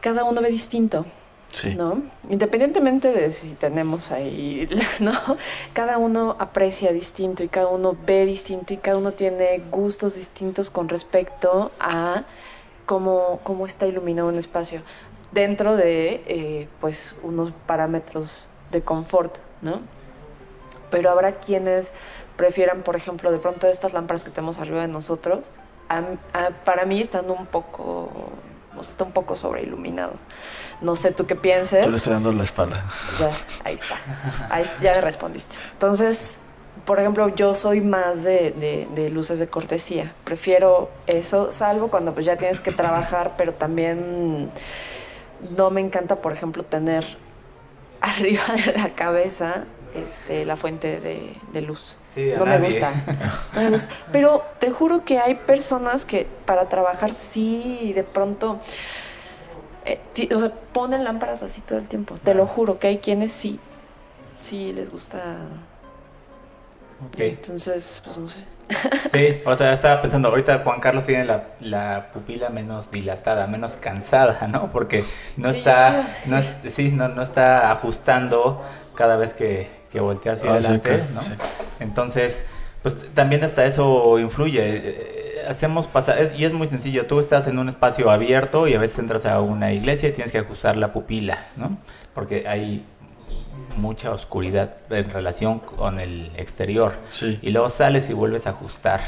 cada uno ve distinto. Sí. ¿No? Independientemente de si tenemos ahí, ¿no? Cada uno aprecia distinto y cada uno ve distinto y cada uno tiene gustos distintos con respecto a cómo, cómo está iluminado un espacio dentro de, eh, pues, unos parámetros de confort, ¿no? Pero habrá quienes prefieran, por ejemplo, de pronto estas lámparas que tenemos arriba de nosotros, para mí están un poco, o sea, está un poco sobreiluminado. No sé tú qué pienses. Yo le estoy dando la espalda. Ya, ahí está. Ahí, ya me respondiste. Entonces, por ejemplo, yo soy más de, de, luces de cortesía. Prefiero eso, salvo cuando pues ya tienes que trabajar, pero también no me encanta, por ejemplo, tener arriba de la cabeza este, la fuente de, luz. no, me gusta. Pero te juro que hay personas que para trabajar sí, de pronto, eh, o sea, ponen lámparas así todo el tiempo. Te lo juro que hay quienes sí, sí les gusta. Entonces, pues no sé. Sí, o sea, estaba pensando, ahorita Juan Carlos tiene la, pupila menos dilatada, menos cansada, ¿no? Porque no está, no, sí, no, no está ajustando cada vez que, que voltea hacia ah, adelante, ¿no? Entonces, pues también hasta eso influye. Eh, hacemos pasar, y es muy sencillo, tú estás en un espacio abierto y a veces entras a una iglesia y tienes que ajustar la pupila, ¿no? Porque hay mucha oscuridad en relación con el exterior. Y luego sales y vuelves a ajustar.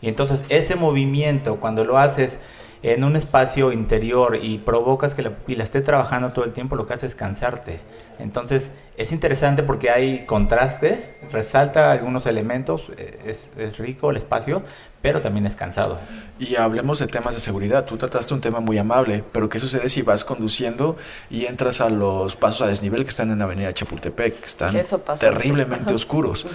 Y entonces ese movimiento, cuando lo haces en un espacio interior y provocas que la pupila esté trabajando todo el tiempo, lo que hace es cansarte. Entonces es interesante porque hay contraste, resalta algunos elementos, eh, es, es rico el espacio, pero también es cansado. Y hablemos de temas de seguridad. Tú trataste un tema muy amable, pero ¿qué sucede si vas conduciendo y entras a los pasos a desnivel que están en la avenida Chapultepec, que están terriblemente oscuros?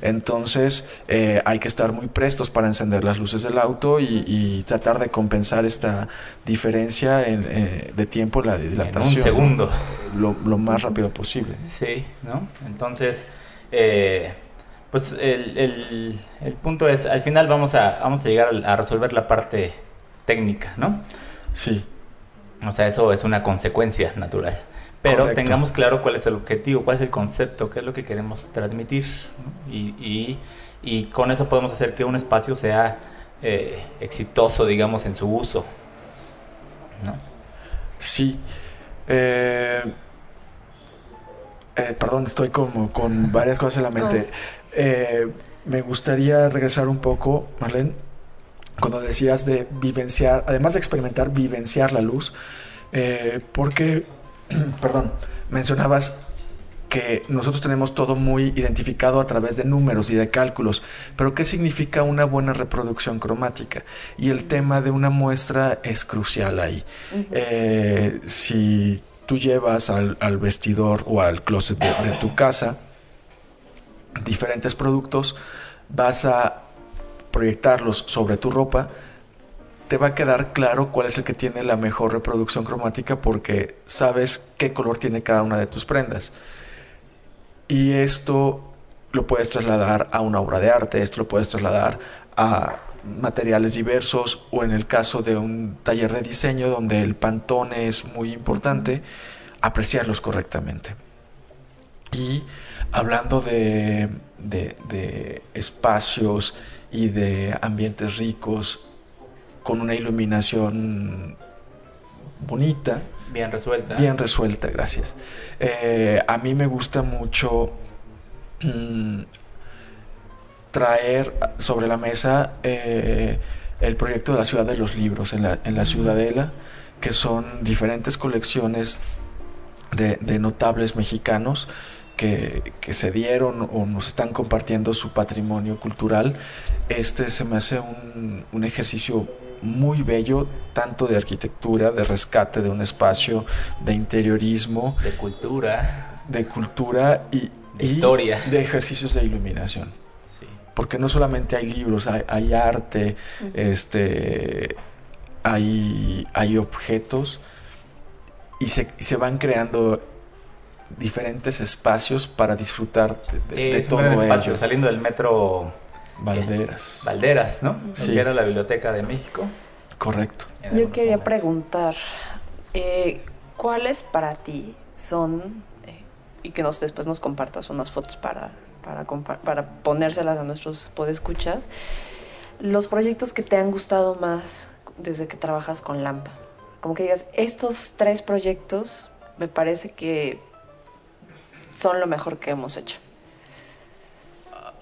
Entonces eh, hay que estar muy prestos para encender las luces del auto y, tratar de compensar esta diferencia en, eh, de tiempo, la dilatación. En un segundo. Lo, lo, más rápido posible. Sí, ¿no? Entonces... Eh, pues el, el, punto es, al final vamos a, vamos a llegar a, resolver la parte técnica, ¿no? Sí. O sea, eso es una consecuencia natural. Pero tengamos claro cuál es el objetivo, cuál es el concepto, qué es lo que queremos transmitir. Y, y, y, con eso podemos hacer que un espacio sea eh, exitoso, digamos, en su uso. ¿no? Sí. Eh, eh, perdón, estoy como con varias cosas en la mente. Eh, me gustaría regresar un poco, Marlene, cuando decías de vivenciar, además de experimentar, vivenciar la luz, eh, porque, perdón, mencionabas que nosotros tenemos todo muy identificado a través de números y de cálculos, pero ¿qué significa una buena reproducción cromática? Y el tema de una muestra es crucial ahí. Eh, si tú llevas al, vestidor o al closet de, tu casa diferentes productos, vas a proyectarlos sobre tu ropa, te va a quedar claro cuál es el que tiene la mejor reproducción cromática porque sabes qué color tiene cada una de tus prendas. Y esto lo puedes trasladar a una obra de arte, esto lo puedes trasladar a materiales diversos o en el caso de un taller de diseño donde el pantone es muy importante, apreciarlos correctamente. Y hablando de, de, espacios y de ambientes ricos con una iluminación bonita, Bien resuelta. Bien resuelta, gracias. Eh, a mí me gusta mucho mm, traer sobre la mesa eh, el proyecto de la Ciudad de los Libros en la, Ciudadela, que son diferentes colecciones de, notables mexicanos que, se dieron o nos están compartiendo su patrimonio cultural. Este se me hace un, un ejercicio muy bello, tanto de arquitectura, de rescate de un espacio, de interiorismo, de cultura, de cultura y de historia, de ejercicios de iluminación. Porque no solamente hay libros, hay, arte, este, hay, hay objetos y se, se van creando diferentes espacios para disfrutar de, todo ello. Saliendo del metro Valderas. Valderas, ¿no? Sí. era la Biblioteca de México. Correcto. Yo quería preguntar, eh, ¿cuáles para ti son, eh, y que nos, después nos compartas unas fotos para, para, para ponérselas a nuestros podescuchas, los proyectos que te han gustado más desde que trabajas con Lampa? Como que digas, estos tres proyectos me parece que son lo mejor que hemos hecho.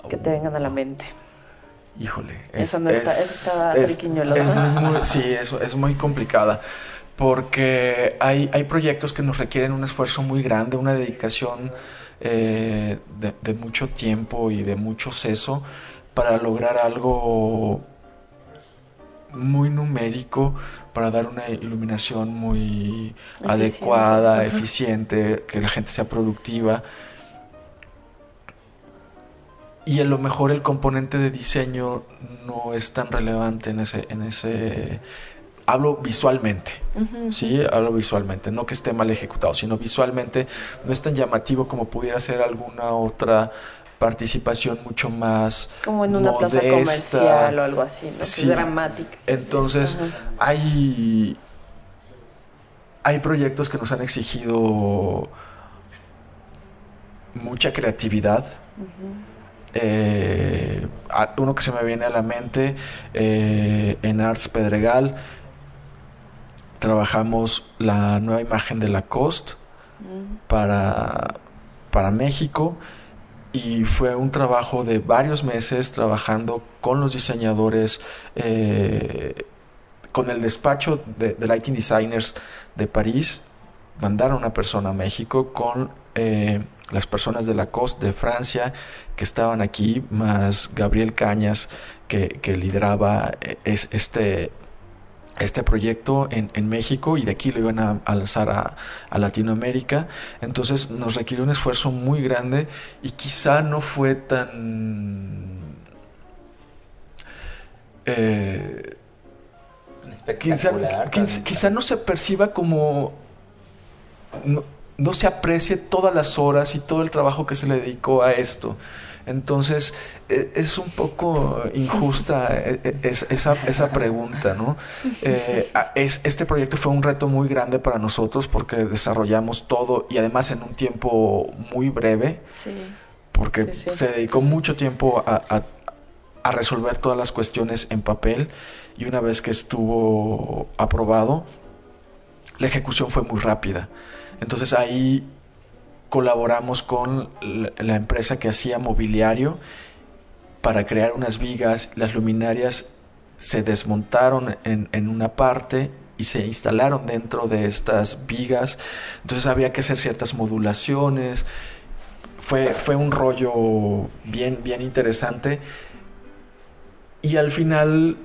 Que te vengan a la mente. Híjole, eso no está, eso es, muy, sí, eso es muy complicada porque hay, hay proyectos que nos requieren un esfuerzo muy grande, una dedicación eh, de, mucho tiempo y de mucho seso para lograr algo muy numérico, para dar una iluminación muy adecuada, eficiente, que la gente sea productiva. Y a lo mejor el componente de diseño no es tan relevante en ese, en ese hablo visualmente, ¿sí? Hablo visualmente, no que esté mal ejecutado, sino visualmente no es tan llamativo como pudiera ser alguna otra participación mucho más como en una plaza comercial o algo así, ¿no? Sí. dramática. Entonces, hay hay proyectos que nos han exigido mucha creatividad. Eh, uno que se me viene a la mente, eh, en Arts Pedregal, trabajamos la nueva imagen de Lacoste para, para México y fue un trabajo de varios meses trabajando con los diseñadores, eh, con el despacho de, Lighting Designers de París, mandaron una persona a México con las personas de Lacoste de Francia que estaban aquí, más Gabriel Cañas, que, lideraba eh, es, este, este proyecto en, México y de aquí lo iban a, lanzar a, Latinoamérica. Entonces nos requirió un esfuerzo muy grande y quizá no fue tan... Eh, quizá, no se perciba como... no se aprecie todas las horas y todo el trabajo que se le dedicó a esto. Entonces, e, es un poco injusta e, e, esa, pregunta, ¿no? Eh, este proyecto fue un reto muy grande para nosotros porque desarrollamos todo y además en un tiempo muy breve. Porque se dedicó mucho tiempo a, a resolver todas las cuestiones en papel y una vez que estuvo aprobado, la ejecución fue muy rápida. Entonces ahí colaboramos con la empresa que hacía mobiliario para crear unas vigas. Las luminarias se desmontaron en, una parte y se instalaron dentro de estas vigas. Entonces había que hacer ciertas modulaciones fue, fue un rollo bien, bien interesante. Y al final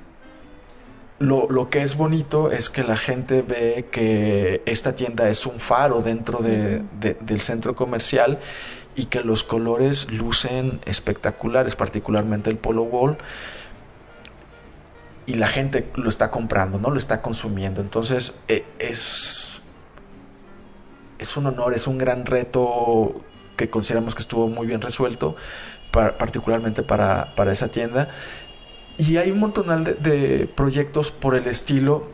lo, lo, que es bonito es que la gente ve que esta tienda es un faro dentro de, de, del centro comercial y que los colores lucen espectaculares, particularmente el Polo Wall. Y la gente lo está comprando, ¿no? Lo está consumiendo. Entonces e, es, es un honor, es un gran reto que consideramos que estuvo muy bien resuelto, para, particularmente para, para esa tienda. Y hay un montón de, de, proyectos por el estilo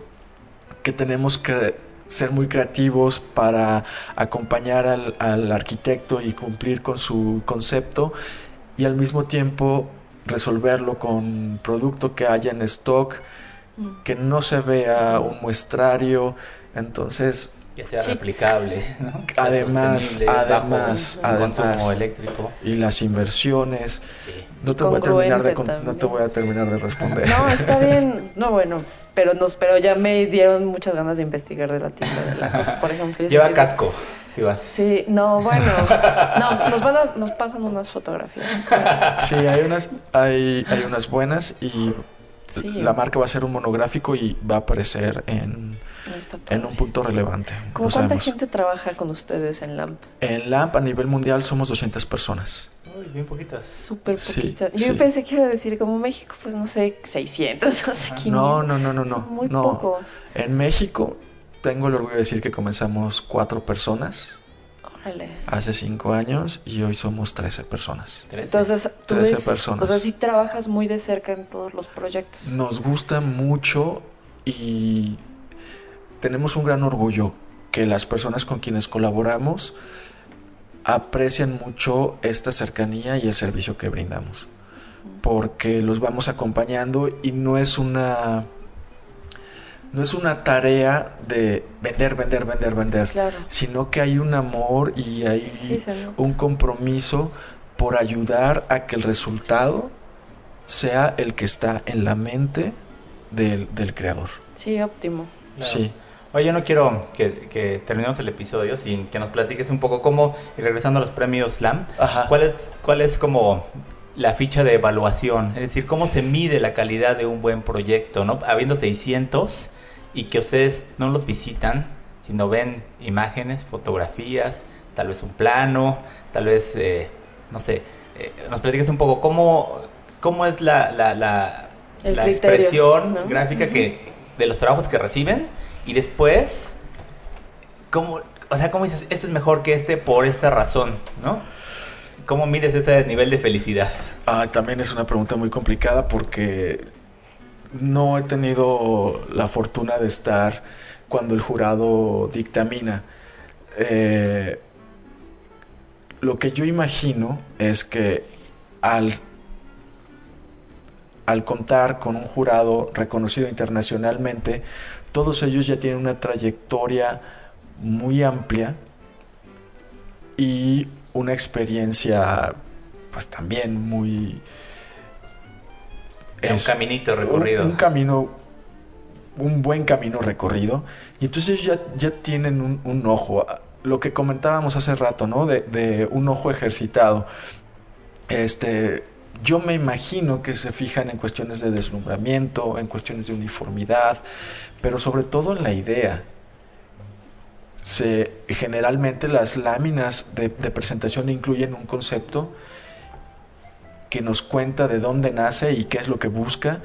que tenemos que ser muy creativos para acompañar al, al, arquitecto y cumplir con su concepto y al mismo tiempo resolverlo con producto que haya en stock, que no se vea un muestrario. Entonces, que sea sí. replicable, ¿no? que sea además, además, además, consumo eléctrico. Y las inversiones. Sí. No te, voy a terminar de, no te voy a terminar de responder. No, está bien. No, bueno, pero nos, pero ya me dieron muchas ganas de investigar de la tienda de la cosa, por ejemplo. Lleva sí, casco, si vas. Sí, no, bueno. No, nos van a, nos pasan unas fotografías. Sí, hay unas, hay, hay unas buenas y sí. la marca va a ser un monográfico y va a aparecer en, en un punto relevante. ¿Cómo cuánta sabemos. gente trabaja con ustedes en LAMP? En LAMP a nivel mundial somos 200 personas. Uy, bien poquitas. Súper poquitas. Sí, Yo sí. pensé que iba a decir como México, pues no sé, 600, no sé 500. No, no, no, no, no. Son muy no. pocos. En México tengo el orgullo de decir que comenzamos cuatro personas. Órale. Hace cinco años y hoy somos 13 personas. 13. Entonces, tú 13 ves, personas. o sea, sí trabajas muy de cerca en todos los proyectos. Nos gusta mucho y tenemos un gran orgullo que las personas con quienes colaboramos aprecian mucho esta cercanía y el servicio que brindamos. Porque los vamos acompañando y no es una no es una tarea de vender, vender, vender, vender, claro. sino que hay un amor y hay Sí, un compromiso por ayudar a que el resultado sea el que está en la mente del, del creador. Sí, óptimo. Claro. Sí. Oye, yo no quiero que, que, terminemos el episodio sin que nos platiques un poco cómo, y regresando a los premios LAMP, Ajá. ¿cuál es, cuál es como la ficha de evaluación? Es decir, ¿cómo se mide la calidad de un buen proyecto? ¿no? Habiendo 600 y que ustedes no los visitan, sino ven imágenes, fotografías, tal vez un plano, tal vez, eh, no sé, eh, nos platiques un poco cómo, cómo es la, la, la, la criterio, expresión ¿no? gráfica que, de los trabajos que reciben y después, ¿cómo, o sea, cómo dices, este es mejor que este por esta razón, ¿no? ¿Cómo mides ese nivel de felicidad? Ah, también es una pregunta muy complicada porque no he tenido la fortuna de estar cuando el jurado dictamina. Eh, lo que yo imagino es que al, al contar con un jurado reconocido internacionalmente, todos ellos ya tienen una trayectoria muy amplia y una experiencia pues también muy es un caminito recorrido. Un, un, camino, un buen camino recorrido. Y entonces ya, ya tienen un, un, ojo. Lo que comentábamos hace rato, ¿no? De, de, un ojo ejercitado. Este, yo me imagino que se fijan en cuestiones de deslumbramiento, en cuestiones de uniformidad, pero sobre todo en la idea. Se, generalmente las láminas de, presentación incluyen un concepto que nos cuenta de dónde nace y qué es lo que busca.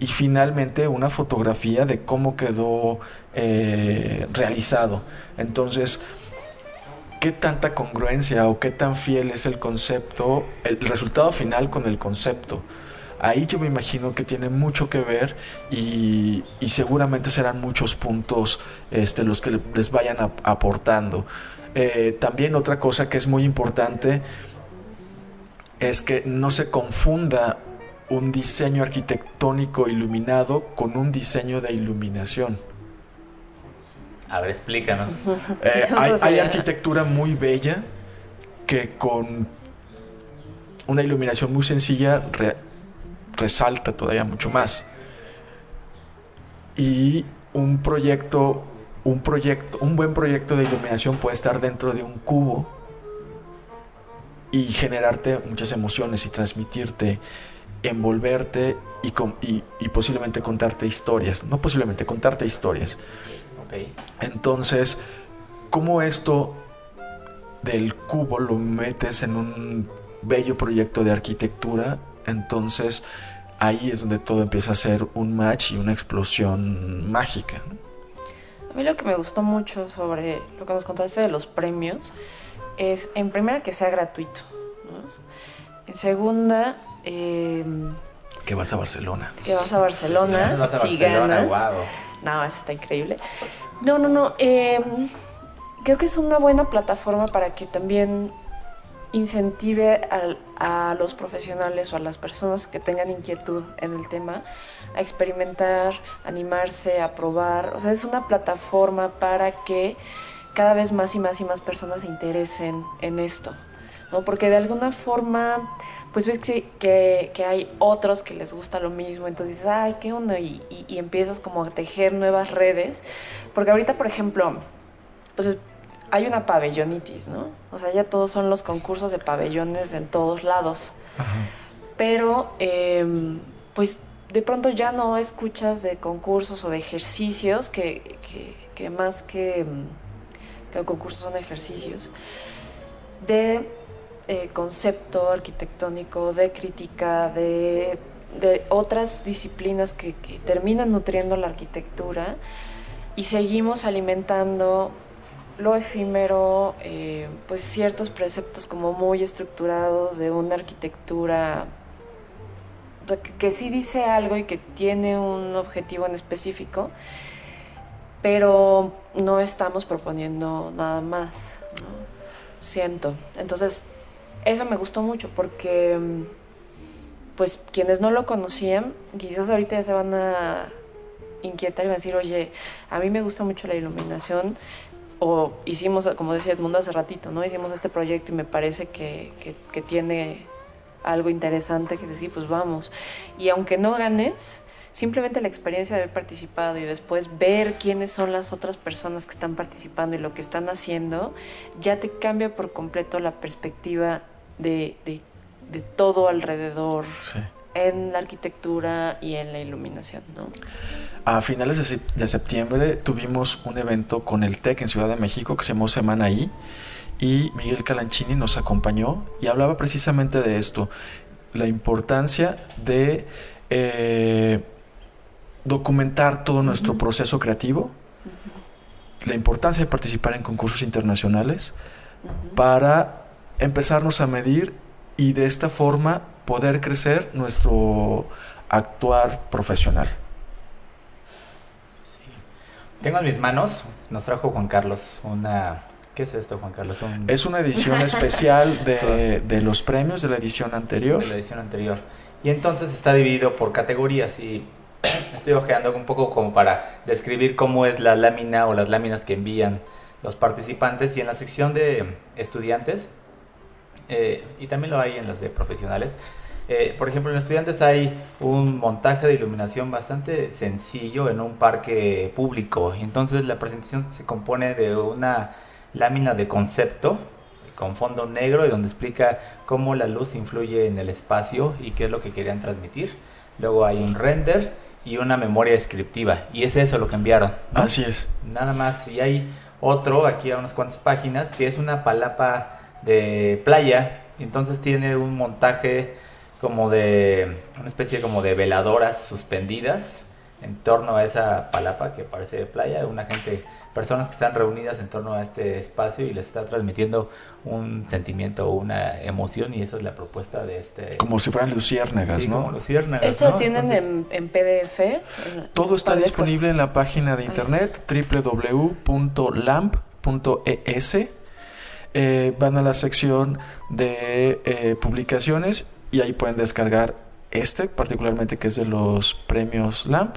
Y finalmente una fotografía de cómo quedó eh, realizado. Entonces, ¿qué tanta congruencia o qué tan fiel es el concepto, el resultado final con el concepto? Ahí yo me imagino que tiene mucho que ver y, y seguramente serán muchos puntos este, los que les vayan a, aportando. Eh, también otra cosa que es muy importante es que no se confunda un diseño arquitectónico iluminado con un diseño de iluminación. A ver, explícanos. Eh, hay, hay, arquitectura muy bella que con una iluminación muy sencilla re, resalta todavía mucho más. Y un proyecto, un proyecto, un buen proyecto de iluminación puede estar dentro de un cubo y generarte muchas emociones y transmitirte, envolverte y, y, y posiblemente contarte historias. No posiblemente, contarte historias. Okay. Entonces, ¿cómo esto del cubo lo metes en un bello proyecto de arquitectura? Entonces, ahí es donde todo empieza a ser un match y una explosión mágica. A mí lo que me gustó mucho sobre lo que nos contaste de los premios es, en primera, que sea gratuito. En segunda, eh, que vas a Barcelona. Que vas a Barcelona. vas a si Barcelona, ganas. No, eso está increíble. No, no, no. Eh, creo que es una buena plataforma para que también incentive a, los profesionales o a las personas que tengan inquietud en el tema a experimentar, animarse, a probar. O sea, es una plataforma para que cada vez más y más y más personas se interesen en esto. ¿no? Porque de alguna forma, pues ves que, hay otros que les gusta lo mismo, entonces dices, ay, ¿qué onda? Y, y, empiezas como a tejer nuevas redes. Porque ahorita, por ejemplo, pues hay una pabellonitis, ¿no? O sea, ya todos son los concursos de pabellones en todos lados. Ajá. Pero, eh, pues de pronto ya no escuchas de concursos o de ejercicios que, que, que más que, que, concursos son ejercicios, de eh, concepto arquitectónico, de crítica, de, de otras disciplinas que, que terminan nutriendo la arquitectura y seguimos alimentando lo efímero, eh, pues ciertos preceptos como muy estructurados de una arquitectura que, sí dice algo y que tiene un objetivo en específico, pero no estamos proponiendo nada más, ¿no? siento. Entonces, eso me gustó mucho porque, pues, quienes no lo conocían, quizás ahorita ya se van a inquietar y van a decir, oye, a mí me gusta mucho la iluminación, o hicimos, como decía Edmundo hace ratito, ¿no? Hicimos este proyecto y me parece que, que, que, tiene algo interesante que decir, pues vamos. Y aunque no ganes, simplemente la experiencia de haber participado y después ver quiénes son las otras personas que están participando y lo que están haciendo, ya te cambia por completo la perspectiva de, de, de todo alrededor. Sí en la arquitectura y en la iluminación, ¿no? A finales de, septiembre tuvimos un evento con el TEC en Ciudad de México que se llamó Semana I y Miguel Calanchini nos acompañó y hablaba precisamente de esto, la importancia de eh, documentar todo nuestro uh -huh. proceso creativo, uh -huh. la importancia de participar en concursos internacionales uh -huh. para empezarnos a medir y de esta forma poder crecer nuestro actuar profesional. Tengo en mis manos, nos trajo Juan Carlos una... ¿Qué es esto, Juan Carlos? Un... Es una edición especial de, de, los premios de la edición anterior. De la edición anterior. Y entonces está dividido por categorías y estoy ojeando un poco como para describir cómo es la lámina o las láminas que envían los participantes y en la sección de estudiantes eh, y también lo hay en las de profesionales. Eh, por ejemplo, en estudiantes hay un montaje de iluminación bastante sencillo en un parque público. Entonces la presentación se compone de una lámina de concepto con fondo negro y donde explica cómo la luz influye en el espacio y qué es lo que querían transmitir. Luego hay un render y una memoria descriptiva. Y es eso lo que enviaron. ¿no? Así es. Nada más. Y hay otro aquí a unas cuantas páginas que es una palapa de playa. Entonces tiene un montaje como de una especie como de veladoras suspendidas en torno a esa palapa que parece de playa, una gente, personas que están reunidas en torno a este espacio y les está transmitiendo un sentimiento o una emoción y esa es la propuesta de este... Como si fueran luciérnagas, sí, ¿no? Como luciérnagas, ¿Esto ¿no? lo tienen Entonces, en, en, PDF? Todo está disponible en la página de internet www.lamp.es. Eh, van a la sección de eh, publicaciones y ahí pueden descargar este, particularmente que es de los premios LAMP.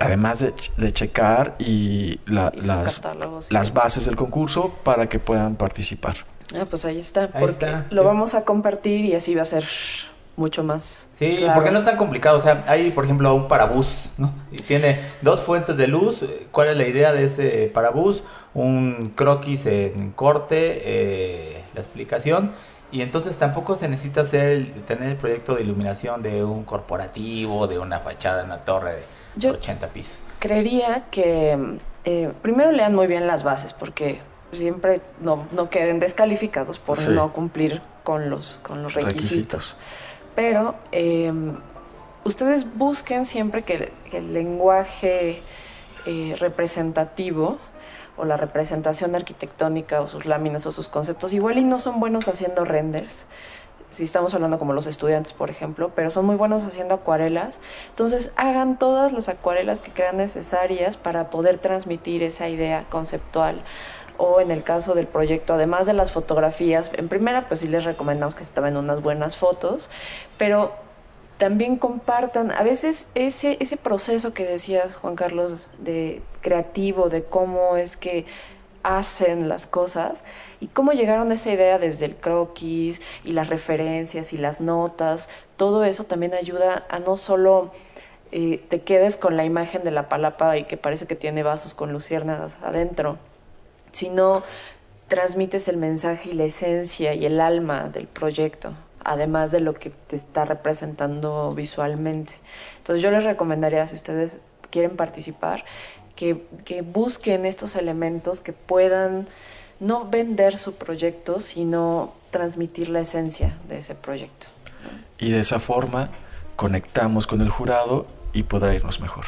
Además de, de checar y, la, y las, las bases del concurso para que puedan participar. Ah, pues ahí está, Ahí porque está, lo sí. vamos a compartir y así va a ser mucho más. Sí, claro. porque no es tan complicado. O sea, hay, por ejemplo, un parabús, ¿no? Y tiene dos fuentes de luz. ¿Cuál es la idea de ese parabús? Un croquis en corte, eh, la explicación. Y entonces tampoco se necesita hacer el- tener el proyecto de iluminación de un corporativo, de una fachada en una torre de Yo- 80 pisos. Creería que eh, primero lean muy bien las bases porque siempre no, no queden descalificados por Sí. no cumplir con los, con los requisitos. Requisitos. Pero eh, ustedes busquen siempre que, que el lenguaje eh, representativo o la representación arquitectónica o sus láminas o sus conceptos igual y no son buenos haciendo renders. Si estamos hablando como los estudiantes, por ejemplo, pero son muy buenos haciendo acuarelas. Entonces hagan todas las acuarelas que crean necesarias para poder transmitir esa idea conceptual o en el caso del proyecto, además de las fotografías, en primera pues sí les recomendamos que se tomen unas buenas fotos, pero también compartan, a veces ese, proceso que decías, Juan Carlos, de creativo, de cómo es que hacen las cosas y cómo llegaron a esa idea desde el croquis y las referencias y las notas, todo eso también ayuda a no solo eh, te quedes con la imagen de la palapa y que parece que tiene vasos con luciérnagas adentro, sino transmites el mensaje y la esencia y el alma del proyecto, además de lo que te está representando visualmente. Entonces yo les recomendaría, si ustedes quieren participar, que, que busquen estos elementos que puedan no vender su proyecto, sino transmitir la esencia de ese proyecto. Y de esa forma conectamos con el jurado y podrá irnos mejor.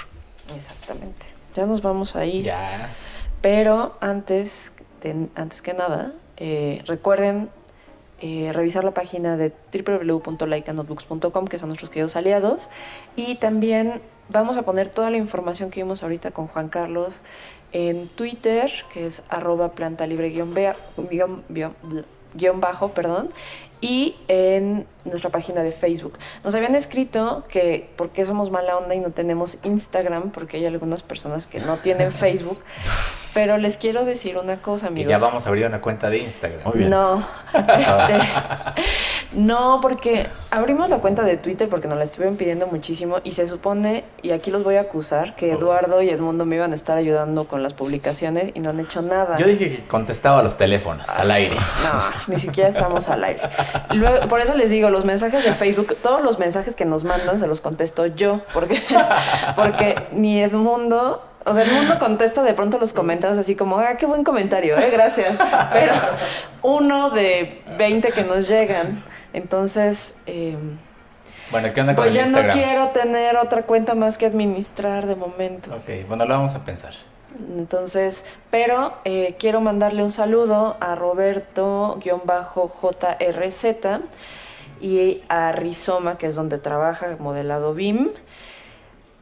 Exactamente. Ya nos vamos ahí. Ya. Pero antes, de- antes que nada, eh, recuerden eh, revisar la página de www.laicanotebooks.com, que son nuestros queridos aliados. Y también vamos a poner toda la información que vimos ahorita con Juan Carlos en Twitter, que es arroba planta libre guion, bea- guion bajo, perdón, y en nuestra página de Facebook. Nos habían escrito que por qué somos mala onda y no tenemos Instagram, porque hay algunas personas que no tienen Facebook, pero les quiero decir una cosa, Que amigos. ya vamos a abrir una cuenta de Instagram. Muy bien. No, este, no, porque abrimos la cuenta de Twitter porque nos la estuvieron pidiendo muchísimo y se supone, y aquí los voy a acusar, que. Eduardo y Edmundo me iban a estar ayudando con las publicaciones y no han hecho nada. Yo dije que contestaba a los teléfonos al aire. No, ni siquiera estamos al aire. Luego, por eso les digo, los mensajes de Facebook, todos los mensajes que nos mandan se los contesto yo, porque, porque ni Edmundo, o sea, Edmundo contesta de pronto los comentarios así como, ah, qué buen comentario, eh, gracias. Pero uno de 20 que nos llegan. Entonces, eh, Bueno, ¿qué onda con pues el ya no quiero tener otra cuenta más que administrar de momento. Ok, bueno, lo vamos a pensar. Entonces, pero eh, quiero mandarle un saludo a Roberto-JRZ y a Rizoma, que es donde trabaja, modelado BIM.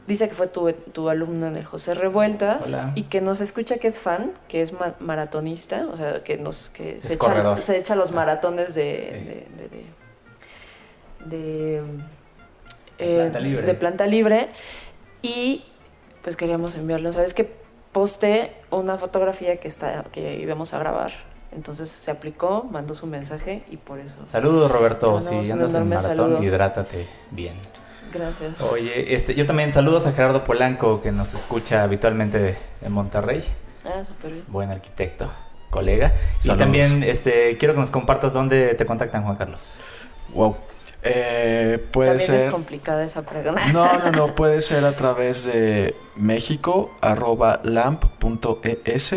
Dice que fue tu, tu alumno en el José Revueltas Hola. y que nos escucha que es fan, que es ma- maratonista, o sea, que nos que se, echa, corredor. se echa los maratones de, Sí. de, de- de- de, planta libre. de planta libre. Y pues queríamos enviarle, ¿sabes? Que posté una fotografía que está que íbamos a grabar. Entonces se aplicó, mandó su mensaje y por eso. Saludos, Roberto. Si un andas en maratón, saludo. hidrátate bien. Gracias. Oye, este, yo también saludos a Gerardo Polanco, que nos escucha habitualmente de Monterrey. Ah, súper bien. Buen arquitecto, colega. Y también este, quiero que nos compartas dónde te contactan, Juan Carlos. Wow. Eh, puede También ser. es complicada esa pregunta. No, no, no, puede ser a través de México, arroba lamp.es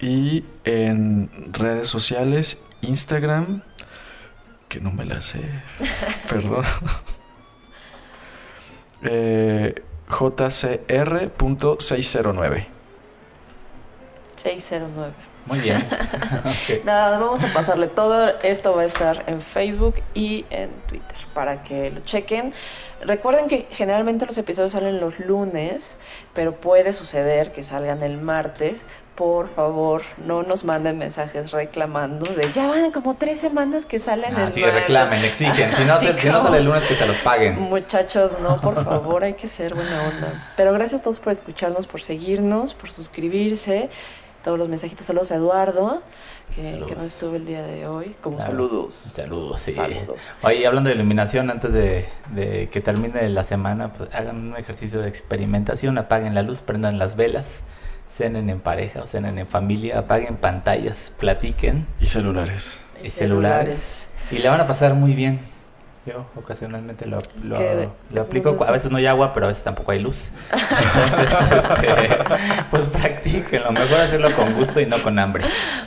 y en redes sociales, Instagram, que no me la sé, perdón, eh, jcr.609. 609. Muy bien. Ok. Nada, vamos a pasarle todo. Esto va a estar en Facebook y en Twitter para que lo chequen. Recuerden que generalmente los episodios salen los lunes, pero puede suceder que salgan el martes. Por favor, no nos manden mensajes reclamando de ya van como tres semanas que salen Ah, el sí, martes". reclamen, exigen. Si no, se- si no sale el lunes, que se los paguen. Muchachos, no, por favor, hay que ser buena onda. Pero gracias a todos por escucharnos, por seguirnos, por suscribirse. Todos los mensajitos, saludos a Eduardo, que, no estuvo el día de hoy. Como Claro. saludos. Saludos, sí. Saludos. Oye, hablando de iluminación, antes de, de que termine la semana, pues hagan un ejercicio de experimentación, apaguen la luz, prendan las velas, cenen en pareja o cenen en familia, apaguen pantallas, platiquen Y celulares. y celulares. Y le van a pasar muy bien. Yo ocasionalmente lo, lo, que lo aplico. A veces no hay agua, pero a veces tampoco hay luz. Entonces, este, pues practíquenlo. Mejor hacerlo con gusto y no con hambre.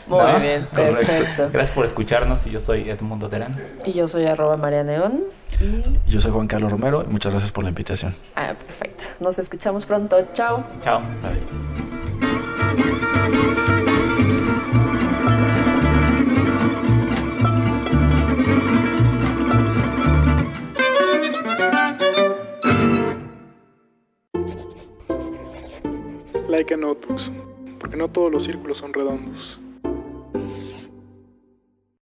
Muy ¿no? bien, Correcto. perfecto. Gracias por escucharnos y yo soy Edmundo Terán. Y yo soy arroba María Neón. Y... Yo soy Juan Carlos Romero y muchas gracias por la invitación. Ah, perfecto. Nos escuchamos pronto. Chao. Chao. Bye. Like a Notebooks, porque no todos los círculos son redondos.